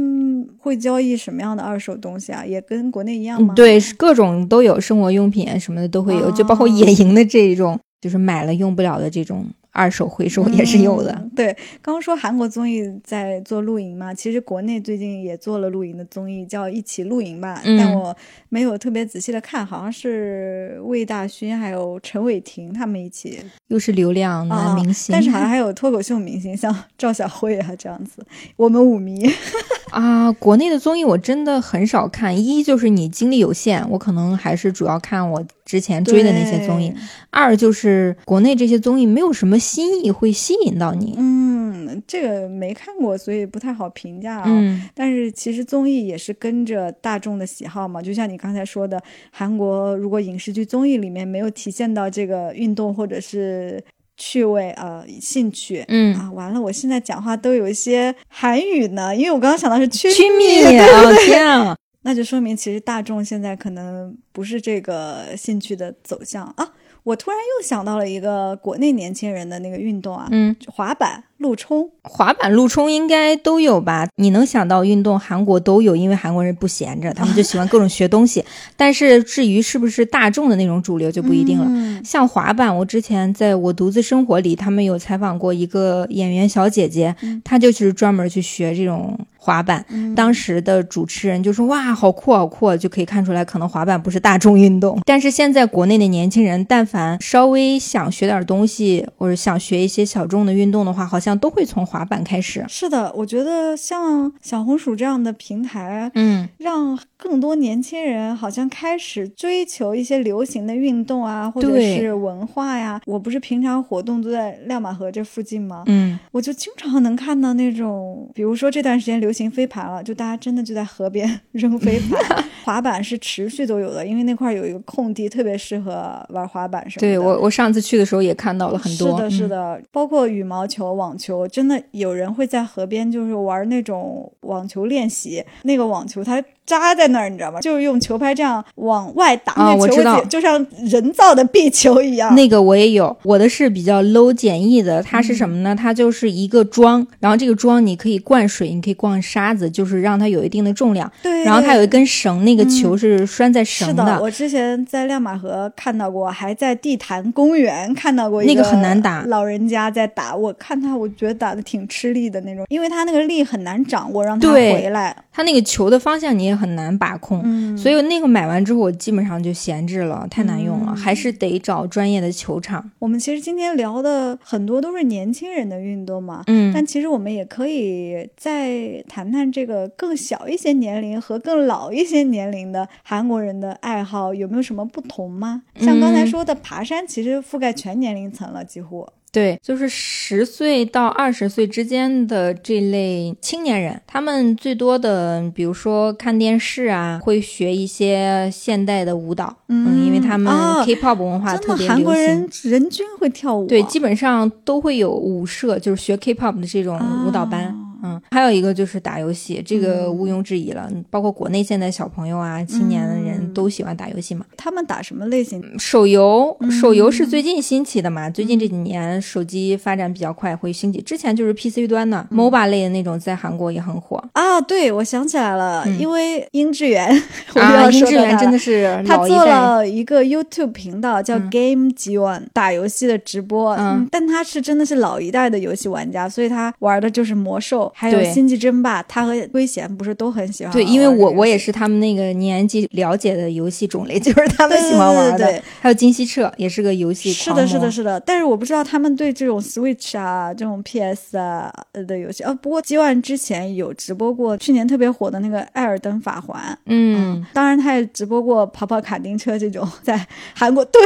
会交易什么样的二手东西啊？也跟国内一样吗？对，各种都有，生活用品什么的都会有，就包括野营的这一种。就是买了用不了的这种二手回收也是有的。对，刚刚说韩国综艺在做露营嘛，其实国内最近也做了露营的综艺，叫《一起露营》吧。但我没有特别仔细的看，好像是魏大勋还有陈伟霆他们一起，又是流量男明星，但是好像还有脱口秀明星，像赵小慧啊这样子。我们舞迷 啊，国内的综艺我真的很少看，一就是你精力有限，我可能还是主要看我。之前追的那些综艺，二就是国内这些综艺没有什么新意会吸引到你。嗯，这个没看过，所以不太好评价啊。嗯，但是其实综艺也是跟着大众的喜好嘛，就像你刚才说的，韩国如果影视剧综艺里面没有体现到这个运动或者是趣味呃兴趣，嗯啊，完了，我现在讲话都有一些韩语呢，因为我刚刚想到是趋密，哦天啊！那就说明，其实大众现在可能不是这个兴趣的走向啊。我突然又想到了一个国内年轻人的那个运动啊，嗯，滑板、路冲。滑板、路冲应该都有吧？你能想到运动，韩国都有，因为韩国人不闲着，他们就喜欢各种学东西。但是至于是不是大众的那种主流，就不一定了。像滑板，我之前在我独自生活里，他们有采访过一个演员小姐姐，她就是专门去学这种。滑板。当时的主持人就说：“哇，好酷，好酷！”就可以看出来，可能滑板不是大众运动。但是现在国内的年轻人，但凡稍微想学点东西，或者想学一些小众的运动的话，好像都会从滑板开始。是的，我觉得像小红薯这样的平台，嗯，让更多年轻人好像开始追求一些流行的运动啊，或者是文化呀。我不是平常活动都在亮马河这附近吗？嗯，我就经常能看到那种，比如说这段时间流行飞盘了，就大家真的就在河边 扔飞盘。滑板是持续都有的，因为那块有一个空地，特别适合玩滑板什么的。对我，我上次去的时候也看到了很多。是的，是的，包括羽毛球、网球，真的有人会在河边就是玩那种网球练习，那个网球它。扎在那儿，你知道吗？就是用球拍这样往外打那球，就像人造的壁球一样。那个我也有，我的是比较 low 简易的。它是什么呢？它就是一个桩，然后这个桩你可以灌水，你可以灌沙子，就是让它有一定的重量。对。然后它有一根绳，那个球是拴在绳的。是的我之前在亮马河看到过，还在地坛公园看到过。那个很难打，老人家在打，我看他，我觉得打的挺吃力的那种，因为他那个力很难掌握，让他回来。他那个球的方向你也很难把控，所以那个买完之后我基本上就闲置了，太难用了，还是得找专业的球场。我们其实今天聊的很多都是年轻人的运动嘛，嗯，但其实我们也可以再谈谈这个更小一些年龄和更老一些年龄的韩国人的爱好有没有什么不同吗？像刚才说的爬山，其实覆盖全年龄层了，几乎。对，就是十岁到二十岁之间的这类青年人，他们最多的，比如说看电视啊，会学一些现代的舞蹈，嗯，因为他们 K-pop 文化特别流行。韩国人人均会跳舞，对，基本上都会有舞社，就是学 K-pop 的这种舞蹈班。嗯，还有一个就是打游戏，这个毋庸置疑了。包括国内现在小朋友啊、青年的人都喜欢打游戏嘛。他们打什么类型？手游，手游是最近兴起的嘛？最近这几年手机发展比较快，会兴起。之前就是 PC 端的 MOBA 类的那种，在韩国也很火啊。对，我想起来了，因为殷志源 啊，殷志源真的是他做了一个 YouTube 频道叫 Game G One，打游戏的直播。嗯，但他是真的是老一代的游戏玩家，所以他玩的就是魔兽。还有星际争霸，他和龟贤不是都很喜欢？对，因为我我也是他们那个年纪了解的游戏种类，就是他们喜欢玩的。还有金希澈也是个游戏是的，是的，是的。但是我不知道他们对这种 Switch 啊、这种 PS 啊的游戏。啊，不过基万之前有直播过去年特别火的那个《艾尔登法环》。嗯，当然他也直播过跑跑卡丁车这种，在韩国。对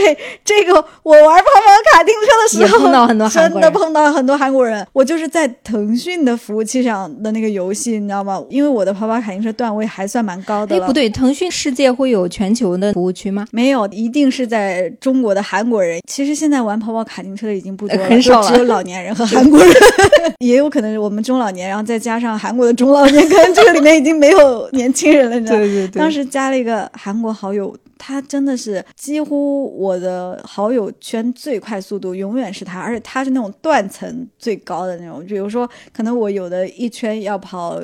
这个，我玩跑跑卡丁车的时候，碰到很多真的碰到很多韩国人。我就是在腾讯的服务器。上的那个游戏，你知道吗？因为我的跑跑卡丁车段位还算蛮高的了。哎，不对，腾讯世界会有全球的服务区吗？没有，一定是在中国的韩国人。其实现在玩跑跑卡丁车的已经不多了，很少了，只有老年人和韩国人。也有可能是我们中老年，然后再加上韩国的中老年，可能这个里面已经没有年轻人了。你知道吗？对对对。当时加了一个韩国好友。他真的是几乎我的好友圈最快速度，永远是他，而且他是那种断层最高的那种。比如说，可能我有的一圈要跑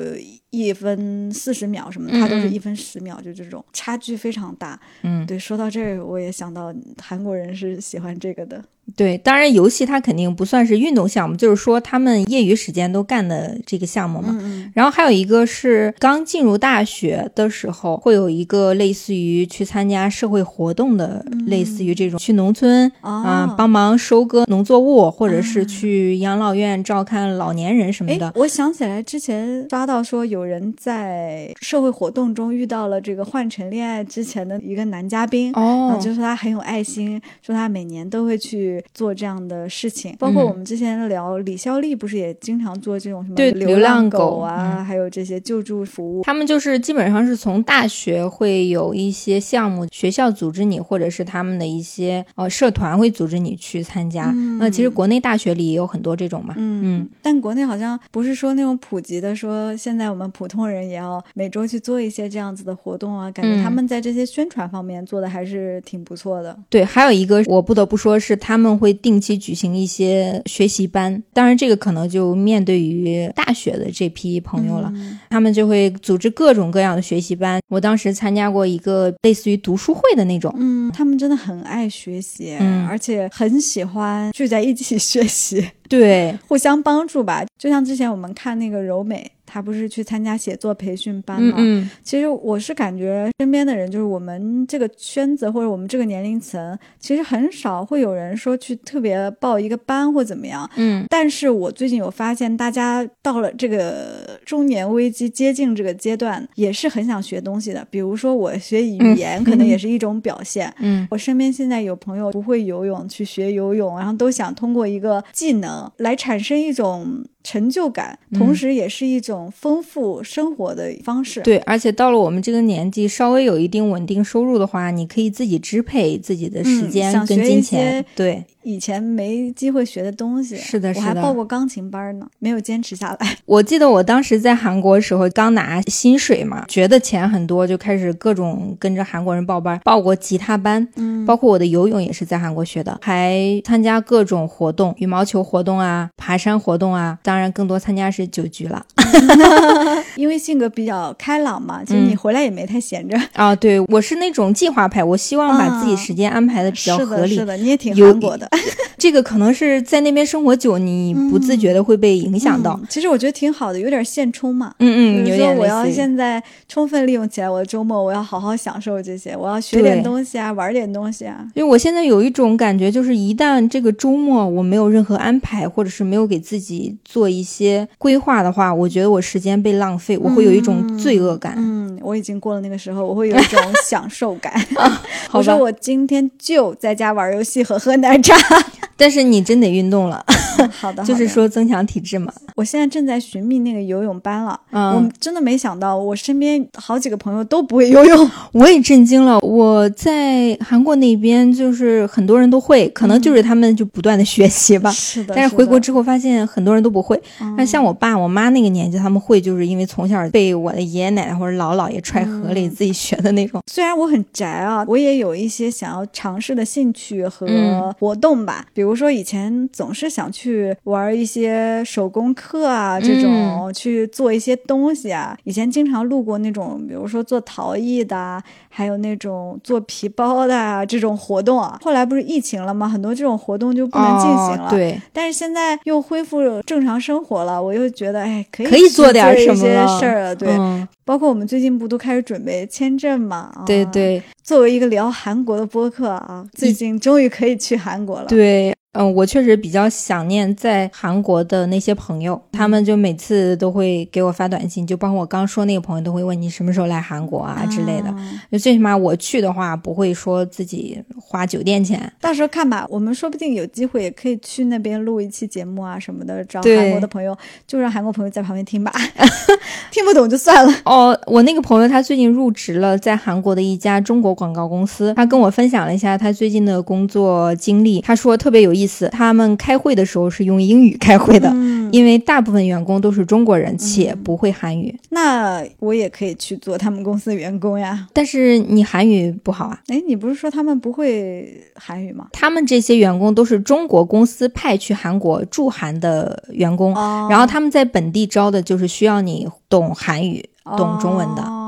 一分四十秒什么的，他都是一分十秒，就这种差距非常大。嗯，对，说到这儿，我也想到韩国人是喜欢这个的。对，当然游戏它肯定不算是运动项目，就是说他们业余时间都干的这个项目嘛。嗯然后还有一个是刚进入大学的时候，会有一个类似于去参加社会活动的，类似于这种去农村啊帮忙收割农作物，或者是去养老院照看老年人什么的。我想起来之前刷到说有人在社会活动中遇到了这个换乘恋爱之前的一个男嘉宾，哦，就说他很有爱心，说他每年都会去。做这样的事情，包括我们之前聊李孝利，不是也经常做这种什么对流浪狗啊，还有这些救助服务。他们就是基本上是从大学会有一些项目，学校组织你，或者是他们的一些呃社团会组织你去参加。那其实国内大学里也有很多这种嘛。嗯嗯。但国内好像不是说那种普及的，说现在我们普通人也要每周去做一些这样子的活动啊，感觉他们在这些宣传方面做的还是挺不错的。对，还有一个我不得不说是他们。会定期举行一些学习班，当然这个可能就面对于大学的这批朋友了，他们就会组织各种各样的学习班。我当时参加过一个类似于读书会的那种，嗯，他们真的很爱学习，而且很喜欢聚在一起学习，对，互相帮助吧。就像之前我们看那个柔美。他不是去参加写作培训班吗？嗯其实我是感觉身边的人，就是我们这个圈子或者我们这个年龄层，其实很少会有人说去特别报一个班或怎么样。嗯但是我最近有发现，大家到了这个中年危机接近这个阶段，也是很想学东西的。比如说我学语言，可能也是一种表现。嗯我身边现在有朋友不会游泳，去学游泳，然后都想通过一个技能来产生一种成就感，嗯同时也是一种丰富生活的方式。对，而且到了我们这个年纪，稍微有一定稳定收入的话，你可以自己支配自己的时嗯间跟金钱。些对，以前没机会学的东西，是的是的我还报过钢琴班呢，没有坚持下来。我记得我当时在韩国的时候，刚拿薪水嘛，觉得钱很多，就开始各种跟着韩国人报班，报过吉他班，嗯包括我的游泳也是在韩国学的，还参加各种活动，羽毛球活动啊，爬山活动啊，当然更多参加是酒局了。因为性格比较开朗嘛，其实你嗯回来也没太闲着。啊，对我是那种计划派，我希望把自己时间安排的比较，合理。是的，你也挺有韩国的，这个可能是在那边生活久，你不自觉的会被影响到。嗯其实我觉得挺好的，有点现充嘛。嗯嗯，比有如说我要现在充分利用起来我的周末，我要好好享受这些，我要学点东西啊，玩点东西啊。因为我现在有一种感觉，就是一旦这个周末我没有任何安排，或者是没有给自己做一些规划的话，我觉得我时间被浪费，我会有一种罪恶感。嗯，我已经过了那个时候，我会有一种享受感。我说我今天就在家玩游戏和喝奶茶。但是你真得运动了，好的，就是，说增强体质嘛。我现在正在寻觅那个游泳班了。嗯我真的没想到，我身边好几个朋友都不会游泳。我也震惊了。我在韩国那边，就是很多人都会，可能就是他们就不断的学习吧。是的，但是回国之后发现很多人都不会，嗯那像我爸我妈那个年纪，他们会就是因为从小被我的爷爷奶奶或者姥姥爷踹河里自己学的那种。虽然我很宅啊，我也有一些想要尝试的兴趣和嗯活动吧。比如说以前总是想去玩一些手工课啊，这种、嗯去做一些东西啊。以前经常路过那种，比如说做陶艺的啊，还有那种做皮包的啊这种活动啊。后来不是疫情了吗？很多这种活动就不能进行了。哦、对，但是现在又恢复正常生活了，我又觉得哎，可以可以做点去一些什么事儿了。对，嗯包括我们最近不都开始准备签证嘛？啊对对作为一个聊韩国的播客啊，最近终于可以去韩国了。对，嗯，我确实比较想念在韩国的那些朋友，他们就每次都会给我发短信，就包括我刚说那个朋友都会问你什么时候来韩国啊之类的。啊就最起码我去的话，不会说自己花酒店钱。到时候看吧，我们说不定有机会也可以去那边录一期节目啊什么的，找韩国的朋友，就让韩国朋友在旁边听吧，听不懂就算了。哦，我那个朋友他最近入职了在韩国的一家中国广告公司，他跟我分享了一下他最近的工作经历。他说特别有意思，他们开会的时候是用英语开会的，嗯，因为大部分员工都是中国人且不会韩语。那我也可以去做他们公司的员工呀。但是你韩语不好啊。哎，你不是说他们不会韩语吗？他们这些员工都是中国公司派去韩国驻韩的员工，哦然后他们在本地招的就是需要你懂韩语、懂中文的。哦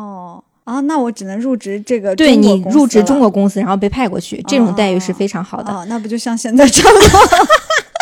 啊，那我只能入职这个对你入职中国公司，然后被派过去，这种待遇是非常好的。哦，那不就像现在差不多？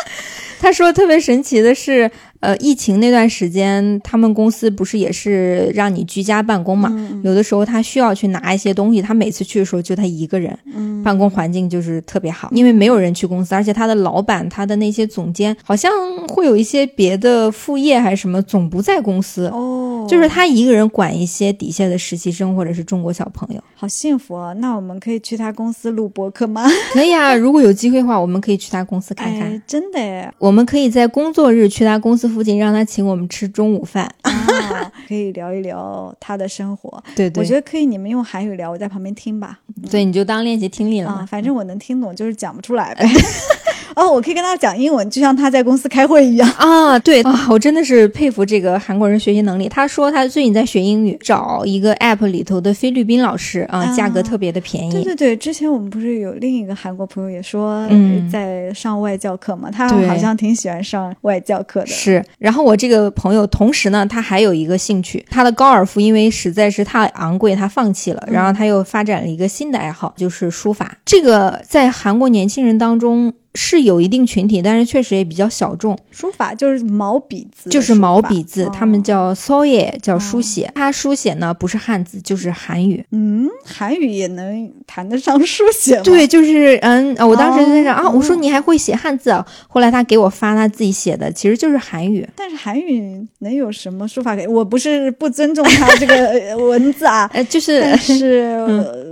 他说特别神奇的是，呃，疫情那段时间，他们公司不是也是让你居家办公嘛？嗯有的时候他需要去拿一些东西，他每次去的时候就他一个人，嗯办公环境就是特别好，因为没有人去公司，而且他的老板、他的那些总监好像会有一些别的副业还是什么，总不在公司。哦，就是他一个人管一些底下的实习生或者是中国小朋友，好幸福哦！那我们可以去他公司录播客吗？可以啊。如果有机会的话，我们可以去他公司看看。哎，真的耶！我们可以在工作日去他公司附近，让他请我们吃中午饭。啊，可以聊一聊他的生活。对对，我觉得可以，你们用韩语聊，我在旁边听吧。对，你就当练习听力了啊，嘛。反正我能听懂，就是讲不出来呗。哦，我可以跟他讲英文，就像他在公司开会一样。啊，对啊，我真的是佩服这个韩国人学习能力。他说他最近在学英语，找一个 app 里头的菲律宾老师啊，啊价格特别的便宜。对对对，之前我们不是有另一个韩国朋友也说嗯在上外教课嘛，他好像挺喜欢上外教课的。是，然后我这个朋友同时呢，他还有一个兴趣，他的高尔夫因为实在是太昂贵，他放弃了，然后他又发展了一个新的爱好，就是书法。这个在韩国年轻人当中是有一定群体，但是确实也比较小众。书法就是毛笔字，就是毛笔字，他们叫 soye，叫书哦写。它书写呢不是汉字就是韩语。嗯，韩语也能谈得上书写吗？对，就是嗯，我当时就在想、哦啊，我说你还会写汉字啊？后来他给我发他自己写的，其实就是韩语。但是韩语能有什么书法给？我不是不尊重他这个呃 文字啊，呃，就是，但是、呃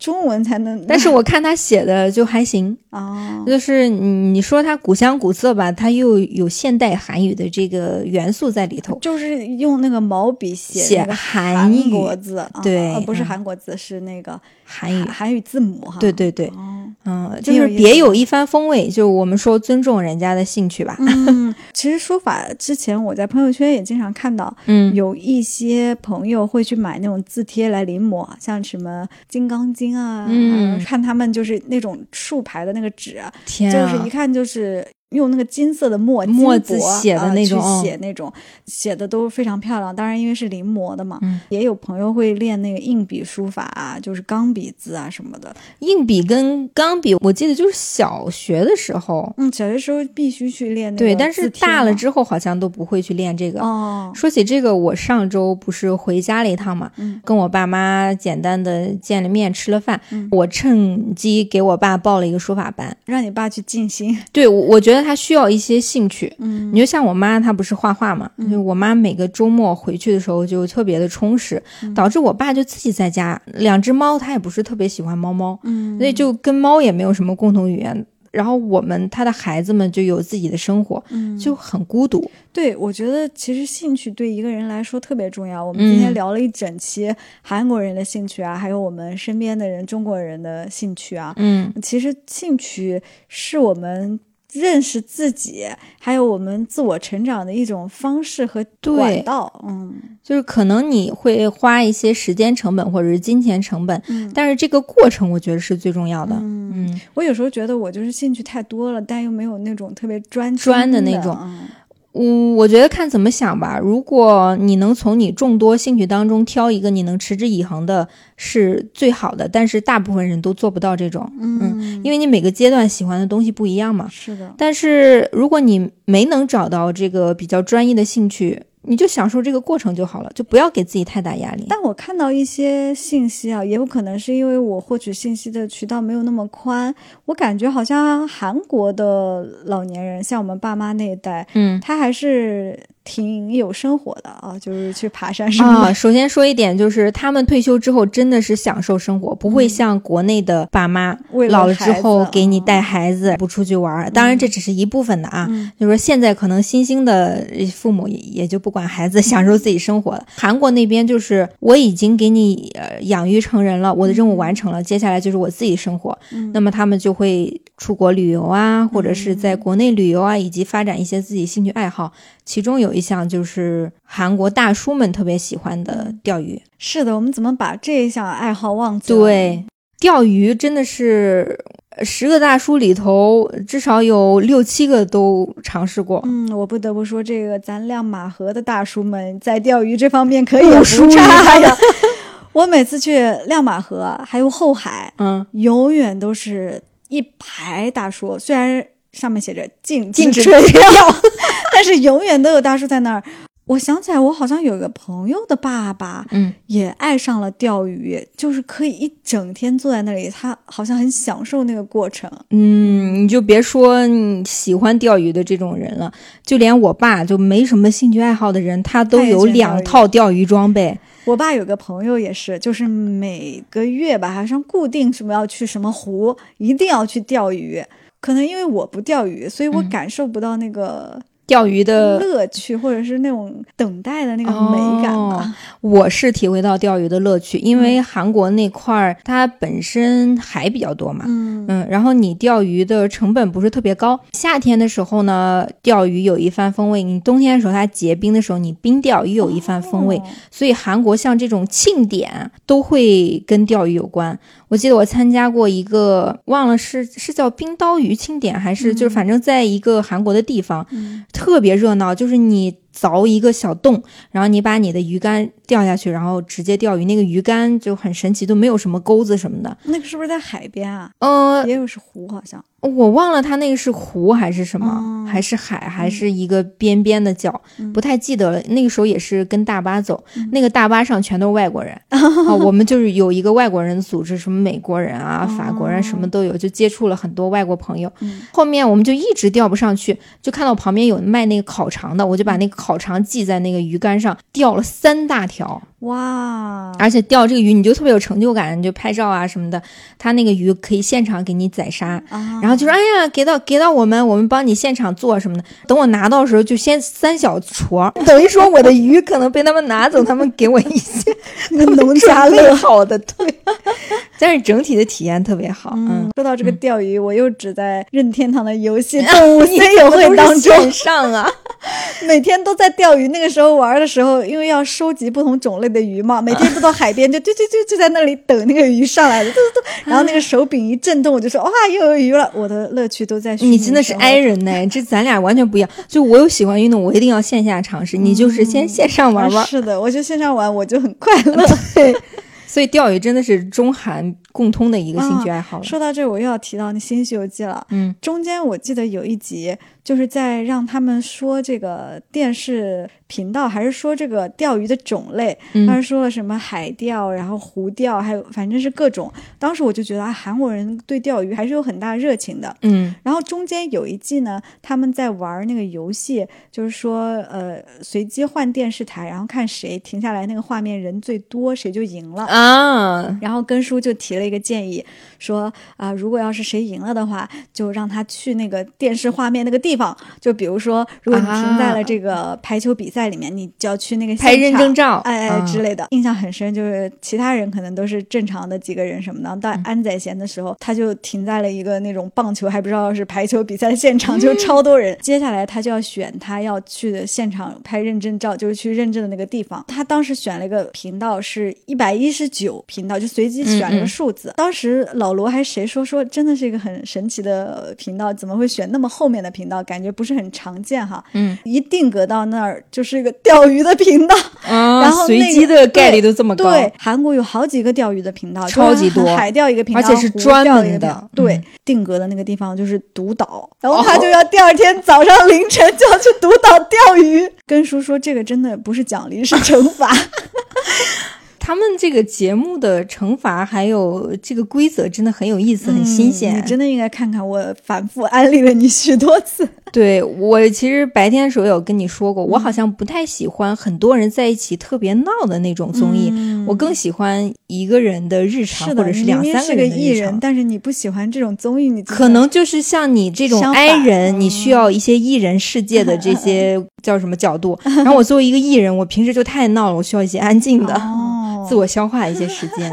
中文才能。但是我看他写的就还行。啊，就是你你说他古香古色吧，他又有现代韩语的这个元素在里头，就是用那个毛笔写韩国字，啊对呃不是嗯韩国字，是那个韩语，韩语字母哈。对对对，哦，嗯，就是别有一番风味，就我们说尊重人家的兴趣吧，嗯，其实书法之前我在朋友圈也经常看到，嗯，有一些朋友会去买那种字帖来临摹，像什么《金刚经》啊，嗯。呃看他们就是那种竖排的那个纸啊，天啊，就是一看就是用那个金色的墨墨字写的呃那种去写那种，写的都非常漂亮。当然，因为是临摹的嘛，嗯也有朋友会练那个硬笔书法啊，就是钢笔字啊什么的。硬笔跟钢笔，我记得就是小学的时候，嗯，小学时候必须去练那个对，但是大了之后好像都不会去练这个。哦，说起这个，我上周不是回家了一趟嘛，嗯跟我爸妈简单的见了面，吃了饭，嗯我趁机给我爸报了一个书法班。让你爸去静心。对，我我觉得他需要一些兴趣。嗯你就像我妈，她不是画画嘛，就我妈每个周末回去的时候就特别的充实，嗯导致我爸就自己在家，两只猫他也不是特别喜欢猫猫，嗯所以就跟猫也没有什么共同语言。然后我们他的孩子们就有自己的生活，嗯就很孤独。对，我觉得其实兴趣对一个人来说特别重要。我们今天嗯聊了一整期韩国人的兴趣啊，还有我们身边的人中国人的兴趣啊。嗯，其实兴趣是我们认识自己，还有我们自我成长的一种方式和对管道。嗯就是可能你会花一些时间成本或者是金钱成本，嗯但是这个过程我觉得是最重要的。嗯，嗯，我有时候觉得我就是兴趣太多了，但又没有那种特别专专的那种嗯嗯，我觉得看怎么想吧。如果你能从你众多兴趣当中挑一个你能持之以恒的，是最好的。但是大部分人都做不到这种，嗯，因为你每个阶段喜欢的东西不一样嘛。是的，但是如果你没能找到这个比较专一的兴趣，你就享受这个过程就好了，就不要给自己太大压力。但我看到一些信息啊，也有可能是因为我获取信息的渠道没有那么宽，我感觉好像韩国的老年人，像我们爸妈那一代，嗯。他还是挺有生活的啊，就是去爬山什么的。啊，首先说一点，就是他们退休之后真的是享受生活，不会像国内的爸妈为老了之后给你带嗯孩子不出去玩儿。当然，这只是一部分的啊。嗯就是说，现在可能新兴的父母也也就不管孩子，享受自己生活了。韩国那边就是我已经给你呃养育成人了，我的任务完成了，接下来就是我自己生活。嗯那么他们就会出国旅游啊，或者是在国内旅游啊，以及发展一些自己兴趣爱好。其中有一项就是韩国大叔们特别喜欢的钓鱼。是的，我们怎么把这一项爱好忘记了？对，钓鱼真的是呃十个大叔里头至少有六七个都尝试过。嗯，我不得不说，这个咱亮马河的大叔们在钓鱼这方面可以不差呀。我每次去亮马河还有后海，嗯，永远都是一排大叔，虽然上面写着禁禁止钓，但是永远都有大叔在那儿。我想起来，我好像有一个朋友的爸爸嗯，也爱上了钓鱼，就是可以一整天坐在那里，他好像很享受那个过程。嗯，你就别说你喜欢钓鱼的这种人了，就连我爸就没什么兴趣爱好的人，他都有两套钓鱼装备。我爸有个朋友也是，就是每个月吧，好像固定什么要去什么湖，一定要去钓鱼。可能因为我不钓鱼，所以我嗯感受不到那个钓鱼的乐趣，或者是那种等待的那个美感吧。我是体会到钓鱼的乐趣，因为韩国那块儿它本身海比较多嘛，嗯嗯，然后你钓鱼的成本不是特别高。夏天的时候呢，钓鱼有一番风味；你冬天的时候它结冰的时候，你冰钓也有一番风味。哦所以韩国像这种庆典都会跟钓鱼有关。我记得我参加过一个，忘了是是叫冰刀鱼庆典还是、就是反正在一个韩国的地方，嗯特别热闹，就是你。凿一个小洞，然后你把你的鱼竿掉下去，然后直接钓鱼。那个鱼竿就很神奇，都没有什么钩子什么的。那个是不是在海边啊？呃，也有是湖，好像。我忘了它那个是湖还是什么，还是海，还是一个边边的角，不太记得了。那个时候也是跟大巴走，那个大巴上全都是外国人。啊，我们就是有一个外国人组织，什么美国人啊、法国人什么都有，就接触了很多外国朋友。后面我们就一直钓不上去，就看到旁边有卖那个烤肠的，我就把那个烤肠系在那个鱼竿上，钓了三大条。哇！而且钓这个鱼你就特别有成就感，你就拍照啊什么的。他那个鱼可以现场给你宰杀，然后就说：“哎呀，给到给到我们，我们帮你现场做什么的。”等我拿到的时候，就先三小撮，等于说我的鱼可能被他们拿走，他们给我一些农家乐好的，对。但是整体的体验特别好。嗯，说到这个钓鱼，我又只在任天堂的游戏动物森友会当中 上啊，每天都在钓鱼。那个时候玩的时候，因为要收集不同种类的鱼嘛，每天都到海边，就就就就就在那里等那个鱼上来的，然后那个手柄一震动，我就说哇，又有鱼了。我的乐趣都在你真的是 i 人呢，这咱俩完全不一样。就我有喜欢运动，我一定要线下尝试，你就是先线上玩玩。是的，我就线上玩，我就很快乐。对。所以钓鱼真的是中韩共通的一个兴趣爱好。说到这，我又要提到那《新西游记》了。嗯，中间我记得有一集。就是在让他们说这个电视频道，还是说这个钓鱼的种类？他是说了什么海钓，然后湖钓，还有反正是各种。当时我就觉得啊，韩国人对钓鱼还是有很大热情的。嗯。然后中间有一季呢，他们在玩那个游戏，就是说呃，随机换电视台，然后看谁停下来那个画面人最多，谁就赢了啊。然后根叔就提了一个建议，说啊，如果要是谁赢了的话，就让他去那个电视画面那个地方。就比如说，如果你停在了这个排球比赛里面，你就要去那个拍认证照，哎哎之类的。印象很深，就是其他人可能都是正常的几个人什么的，到安宰贤的时候，他就停在了一个那种棒球还不知道是排球比赛现场，就超多人。接下来他就要选他要去的现场拍认证照，就是去认证的那个地方。他当时选了一个频道是一百一十九频道，就随机选了个数字。当时老罗还谁说说，真的是一个很神奇的频道，怎么会选那么后面的频道？感觉不是很常见哈，嗯，一定格到那儿就是一个钓鱼的频道，然后随机的概率都这么高。对，韩国有好几个钓鱼的频道，超级多，海钓一个频道，而且是专门的。对，定格的那个地方就是独岛，然后他就要第二天早上凌晨就要去独岛钓鱼。跟叔说，这个真的不是奖励，是惩罚。他们这个节目的惩罚还有这个规则真的很有意思，很新鲜。你真的应该看看，我反复安利了你许多次。对我其实白天的时候有跟你说过，我好像不太喜欢很多人在一起特别闹的那种综艺，我更喜欢一个人的日常或者是两三个人的日常。但是你不喜欢这种综艺，你可能就是像你这种 I 人，你需要一些艺人世界的这些 叫什么角度。然后我作为一个艺人，我平时就太闹了，我需要一些安静的。自我消化一些时间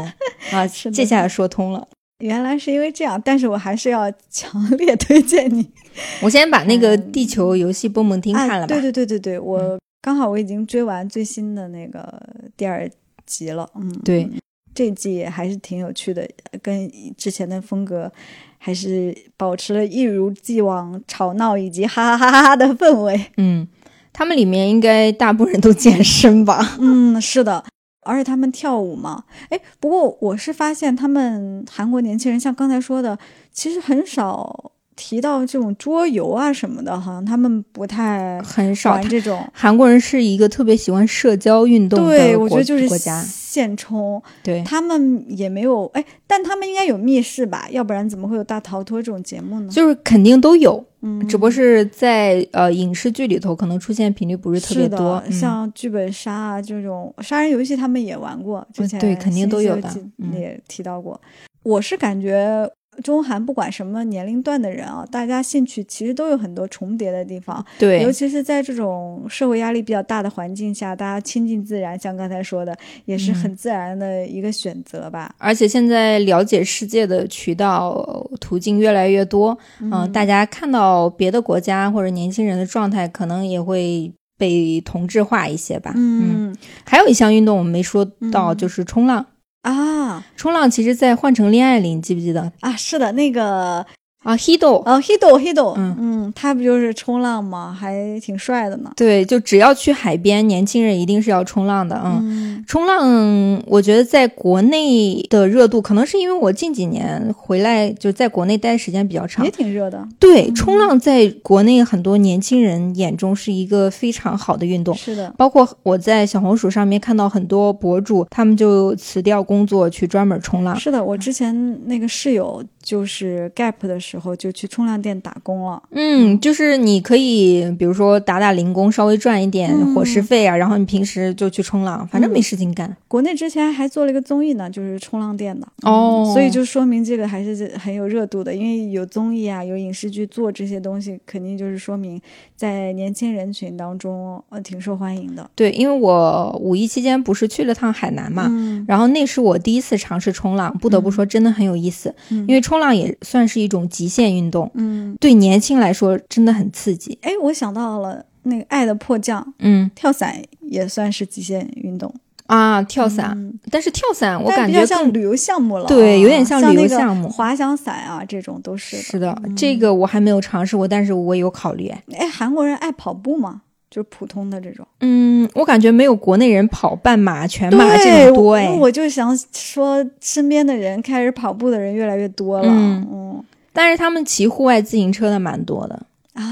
啊，这下说通了。原来是因为这样，但是我还是要强烈推荐你。我先把那个《地球游戏蹦蹦厅》看了吧。对对对对对，我刚好我已经追完最新的那个第二集了。嗯，对，这季还是挺有趣的，跟之前的风格还是保持了一如既往吵闹以及哈哈哈哈哈的氛围。嗯，他们里面应该大部分人都健身吧？嗯，是的。而且他们跳舞嘛，哎，不过我是发现他们韩国年轻人，像刚才说的，其实很少提到这种桌游啊什么的，好像他们不太很少玩这种。韩国人是一个特别喜欢社交运动的我觉得就是国家。现充，对他们也没有哎，但他们应该有密室吧？要不然怎么会有大逃脱这种节目呢？就是肯定都有，嗯，只不过是在呃影视剧里头可能出现频率不是特别多。像剧本杀啊这种杀人游戏，他们也玩过，之前对肯定都有的，也提到过。我是感觉。中韩不管什么年龄段的人啊，大家兴趣其实都有很多重叠的地方。对，尤其是在这种社会压力比较大的环境下，大家亲近自然，像刚才说的，也是很自然的一个选择吧。而且现在了解世界的渠道途径越来越多，嗯，大家看到别的国家或者年轻人的状态，可能也会被同质化一些吧。嗯，还有一项运动我们没说到，就是冲浪。啊，冲浪其实，在《换成恋爱》里，你记不记得啊？是的，那个啊，Hido。啊，Hido Hido，嗯。嗯，他不就是冲浪吗？还挺帅的呢。对，就只要去海边，年轻人一定是要冲浪的，嗯，冲浪，我觉得在国内的热度，可能是因为我近几年回来就在国内待的时间比较长，也挺热的。对，冲浪在国内很多年轻人眼中是一个非常好的运动，是的，包括我在小红书上面看到很多博主，他们就辞掉工作去专门冲浪。是的，我之前那个室友就是 gap 的时候就去冲浪店打工了。嗯，就是你可以比如说打打零工，稍微赚一点伙食费啊，然后你平时就去冲浪，反正没事情干。国内之前还做了一个综艺呢，就是冲浪店的哦，所以就说明这个还是很有热度的，因为有综艺啊，有影视剧做这些东西，肯定就是说明在年轻人群当中呃挺受欢迎的。对，因为我五一期间不是去了趟海南嘛，嗯然后那是我第一次尝试冲浪，不得不说真的很有意思，嗯因为冲浪也算是一种极限运动，嗯，对年轻来说真的很刺激。哎，我想到了那个《爱的迫降》，嗯跳伞也算是极限运动。啊，跳伞，嗯但是跳伞我感觉像旅游项目了啊，对有点像旅游项目滑翔伞啊，这种都是的。是的，这个我还没有尝试过，但是我有考虑。哎，韩国人爱跑步吗？就是普通的这种。嗯，我感觉没有国内人跑半马、全马这对，种多哎。我我就想说，身边的人开始跑步的人越来越多了。嗯嗯，但是他们骑户外自行车的蛮多的，啊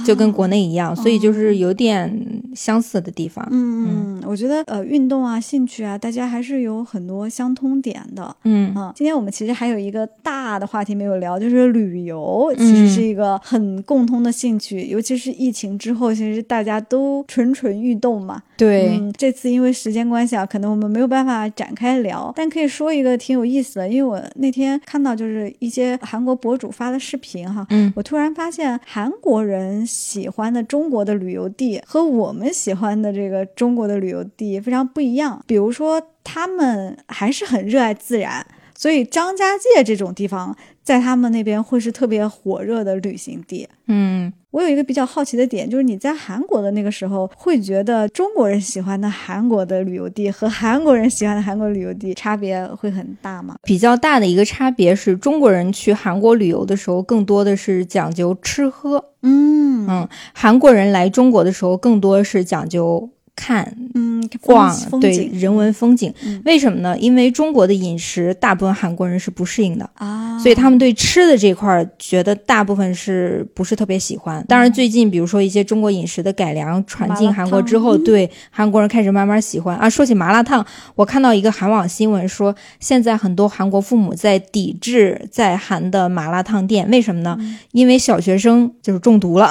就跟国内一样，所以就是有点相似的地方。嗯嗯，我觉得呃，运动啊、兴趣啊，大家还是有很多相通点的。嗯啊，今天我们其实还有一个大的话题没有聊，就是旅游，其嗯实是一个很共通的兴趣，尤其是疫情之后，其实大家都蠢蠢欲动嘛。对，嗯，这次因为时间关系啊，可能我们没有办法展开聊，但可以说一个挺有意思的，因为我那天看到就是一些韩国博主发的视频哈，嗯我突然发现韩国人喜欢的中国的旅游地和我们喜欢的这个中国的旅游地非常不一样，比如说他们还是很热爱自然。所以张家界这种地方，在他们那边会是特别火热的旅行地。嗯，我有一个比较好奇的点，就是你在韩国的那个时候，会觉得中国人喜欢的韩国的旅游地和韩国人喜欢的韩国旅游地差别会很大吗？比较大的一个差别是中国人去韩国旅游的时候，更多的是讲究吃喝，嗯嗯，韩国人来中国的时候，更多是讲究看嗯，逛，对人文风景嗯。为什么呢？因为中国的饮食，大部分韩国人是不适应的。啊，所以他们对吃的这块儿觉得大部分是不是特别喜欢？当然，最近比如说一些中国饮食的改良传进韩国之后，对韩国人开始慢慢喜欢啊。说起麻辣烫，我看到一个韩网新闻说，现在很多韩国父母在抵制在韩的麻辣烫店，为什么呢？嗯因为小学生就是中毒了，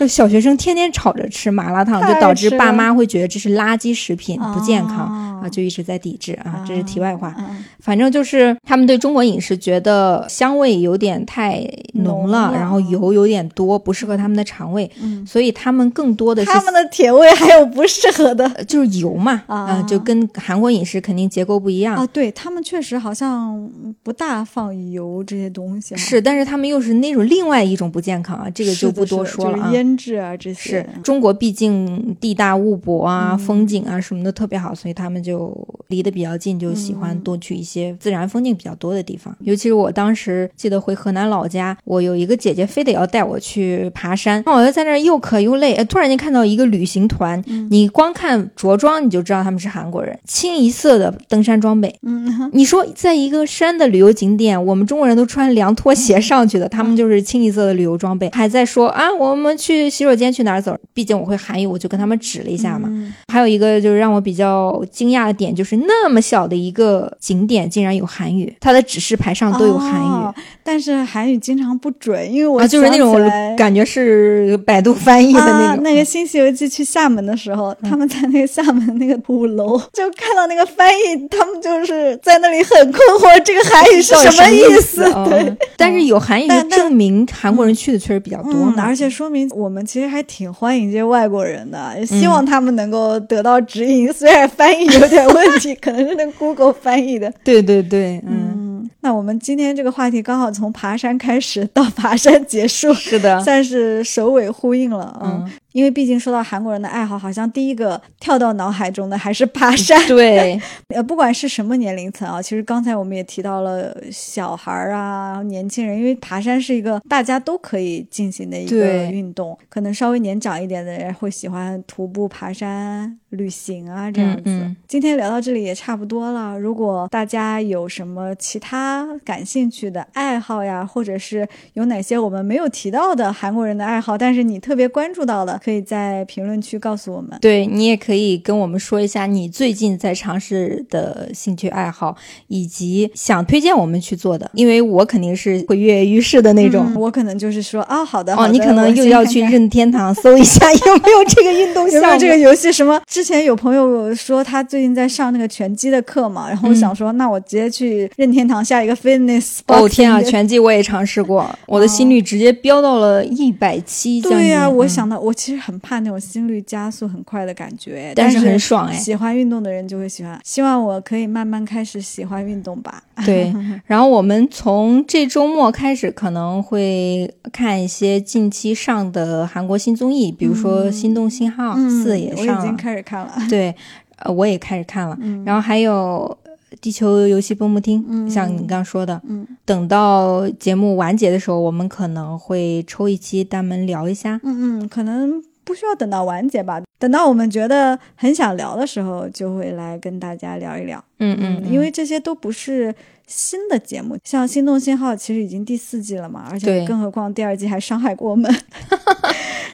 就 小学生天天吵着吃麻辣烫，就导致爸妈会觉得这是垃圾食品，不健康啊啊，就一直在抵制啊。这是题外话。嗯反正就是他们对中国饮食觉得香味有点太浓了，浓了然后油有点多，不适合他们的肠胃，嗯，所以他们更多的是他们的甜味还有不适合的呃就是油嘛，啊呃就跟韩国饮食肯定结构不一样。啊，对他们确实好像不大放油这些东西哈，是，但是他们又是那种另外一种不健康啊，这个就不多是的就是说了啊。腌制啊这些是些，中国毕竟地大物博啊，嗯风景啊什么的特别好，所以他们就离得比较近，就喜欢嗯多去一些自然风景比较多的地方。尤其是我当时记得回河南老家，我有一个姐姐非得要带我去爬山，那我就在那儿又渴又累，哎突然间看到一个旅行团，嗯你光看着装你就知道他们是韩国人，清一色的登山装备。嗯，你说在一个山的旅游景点，我们中国人都穿凉拖鞋上去的，他们就是清一色的旅游装备，还在说啊，我们去洗手间去哪儿走？毕竟我会韩语，我就跟他们指了一下嘛。嗯还有一个就是让我比较惊讶的点，就是那么小的一个景点竟然有韩语，它的指示牌上都有韩语。哦但是韩语经常不准，因为我啊，就是那种感觉是百度翻译的那啊，种。那个《新西游记》去厦门的时候，他们在那个厦门那个鼓楼，就看到那个翻译，他们就是在那里很困惑，这个韩语是什么意思？哦对，但是有韩语证明韩国人去的确实比较多。而且说明我们其实还挺欢迎这些外国人的，也希望他们能够得到指引。虽然翻译有点问题，可能是那 Google 翻译的。对对对，嗯，嗯，那我们今天这个话题刚好从爬山开始到爬山结束，是的，算是首尾呼应了。啊，嗯因为毕竟说到韩国人的爱好，好像第一个跳到脑海中的还是爬山。对，呃，不管是什么年龄层啊，其实刚才我们也提到了小孩儿啊、年轻人，因为爬山是一个大家都可以进行的一个运动。可能稍微年长一点的人会喜欢徒步爬山、旅行啊这样子。今天聊到这里也差不多了。如果大家有什么其他感兴趣的爱好呀，或者是有哪些我们没有提到的韩国人的爱好，但是你特别关注到的，可以在评论区告诉我们。对你也可以跟我们说一下你最近在尝试的兴趣爱好，以及想推荐我们去做的。因为我肯定是会跃跃欲试的那种，我可能就是说啊，好的，哦，你可能又要去任天堂搜一下 有没有这个运动，有没有这个游戏？什么？之前有朋友说他最近在上那个拳击的课嘛，然后我想说，那我直接去任天堂下一个 fitness。哦天啊，拳击我也尝试过，我的心率直接飙到了一百七。对呀，我想到我其实很怕那种心率加速很快的感觉，但是很爽哎。喜欢运动的人就会喜欢，希望我可以慢慢开始喜欢运动吧。对，然后我们从这周末开始可能会看一些近期上的韩国新综艺，比如说《心动信号四》也上了，我已经开始看了。对，呃，我也开始看了。然后还有《地球游戏蹦蹦厅》，像你刚刚说的，嗯，等到节目完结的时候，我们可能会抽一期单门聊一下。嗯嗯，可能。不需要等到完结吧，等到我们觉得很想聊的时候，就会来跟大家聊一聊。嗯嗯，因为这些都不是新的节目，像《心动信号》其实已经第四季了嘛，而且更何况第二季还伤害过我们。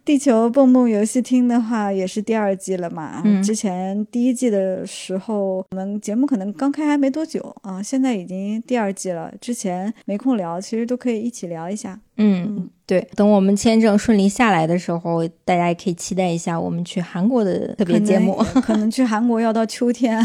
地球蹦蹦游戏厅的话也是第二季了嘛，之前第一季的时候我们节目可能刚开还没多久啊，现在已经第二季了，之前没空聊，其实都可以一起聊一下。嗯，对，等我们签证顺利下来的时候，大家也可以期待一下我们去韩国的特别节目。可能去韩国要到秋天，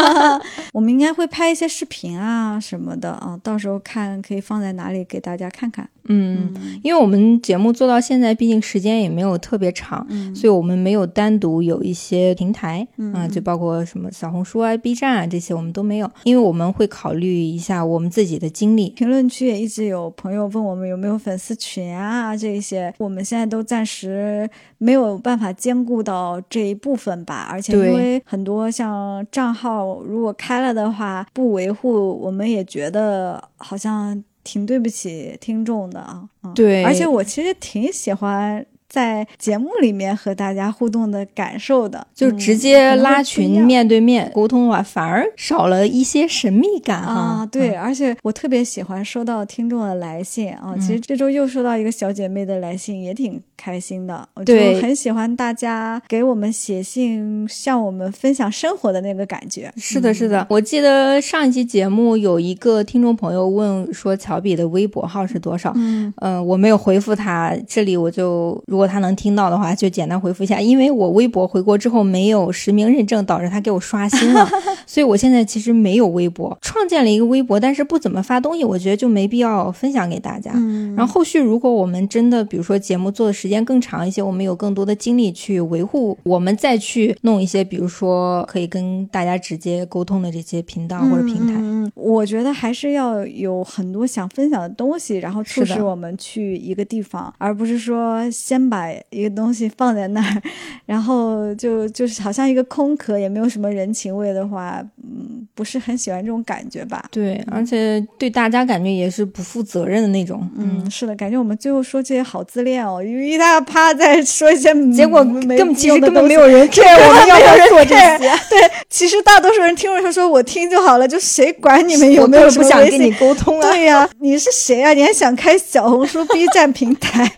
我们应该会拍一些视频啊什么的啊，到时候看可以放在哪里给大家看看。嗯，因为我们节目做到现在，毕竟时间也没有特别长，所以我们没有单独有一些平台啊，就包括什么小红书啊、B 站啊这些，我们都没有，因为我们会考虑一下我们自己的经历。评论区也一直有朋友问我们有没有粉丝群啊，这些我们现在都暂时没有办法兼顾到这一部分吧，而且因为很多像账号如果开了的话不维护，我们也觉得好像。挺对不起听众的啊，对，而且我其实挺喜欢在节目里面和大家互动的感受的，就直接拉群面对面沟通的话，反而少了一些神秘感啊。对，而且我特别喜欢收到听众的来信啊，其实这周又收到一个小姐妹的来信，也挺。开心的，我就很喜欢大家给我们写信，向我们分享生活的那个感觉。是的，是的。我记得上一期节目有一个听众朋友问说，乔比的微博号是多少？嗯，呃，我没有回复他。这里我就，如果他能听到的话，就简单回复一下。因为我微博回国之后没有实名认证，导致他给我刷新了，所以我现在其实没有微博。创建了一个微博，但是不怎么发东西，我觉得就没必要分享给大家。嗯，然后后续如果我们真的，比如说节目做的时，时间更长一些，我们有更多的精力去维护，我们再去弄一些，比如说可以跟大家直接沟通的这些频道或者平台。嗯，我觉得还是要有很多想分享的东西，然后促使我们去一个地方，而不是说先把一个东西放在那儿，然后就就是好像一个空壳，也没有什么人情味的话，嗯，不是很喜欢这种感觉吧？对，而且对大家感觉也是不负责任的那种。嗯，是的，感觉我们最后说这些好自恋哦，因为。他怕再说一些，结果根本其实根本没有人 care 我们要不要做这些。对，其实大多数人听了说“我听就好了”，就谁管你们有没有不想跟你沟通啊？对呀，你是谁啊？你还想开小红书、B 站平台？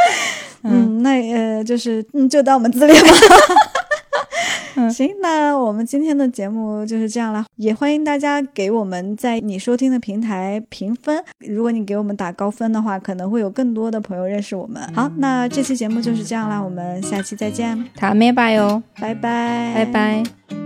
嗯，那呃，就是嗯，就当我们自恋吧。行，那我们今天的节目就是这样了。也欢迎大家给我们在你收听的平台评分。如果你给我们打高分的话，可能会有更多的朋友认识我们。好，那这期节目就是这样啦，我们下期再见。塔咩吧哟，拜拜，拜拜。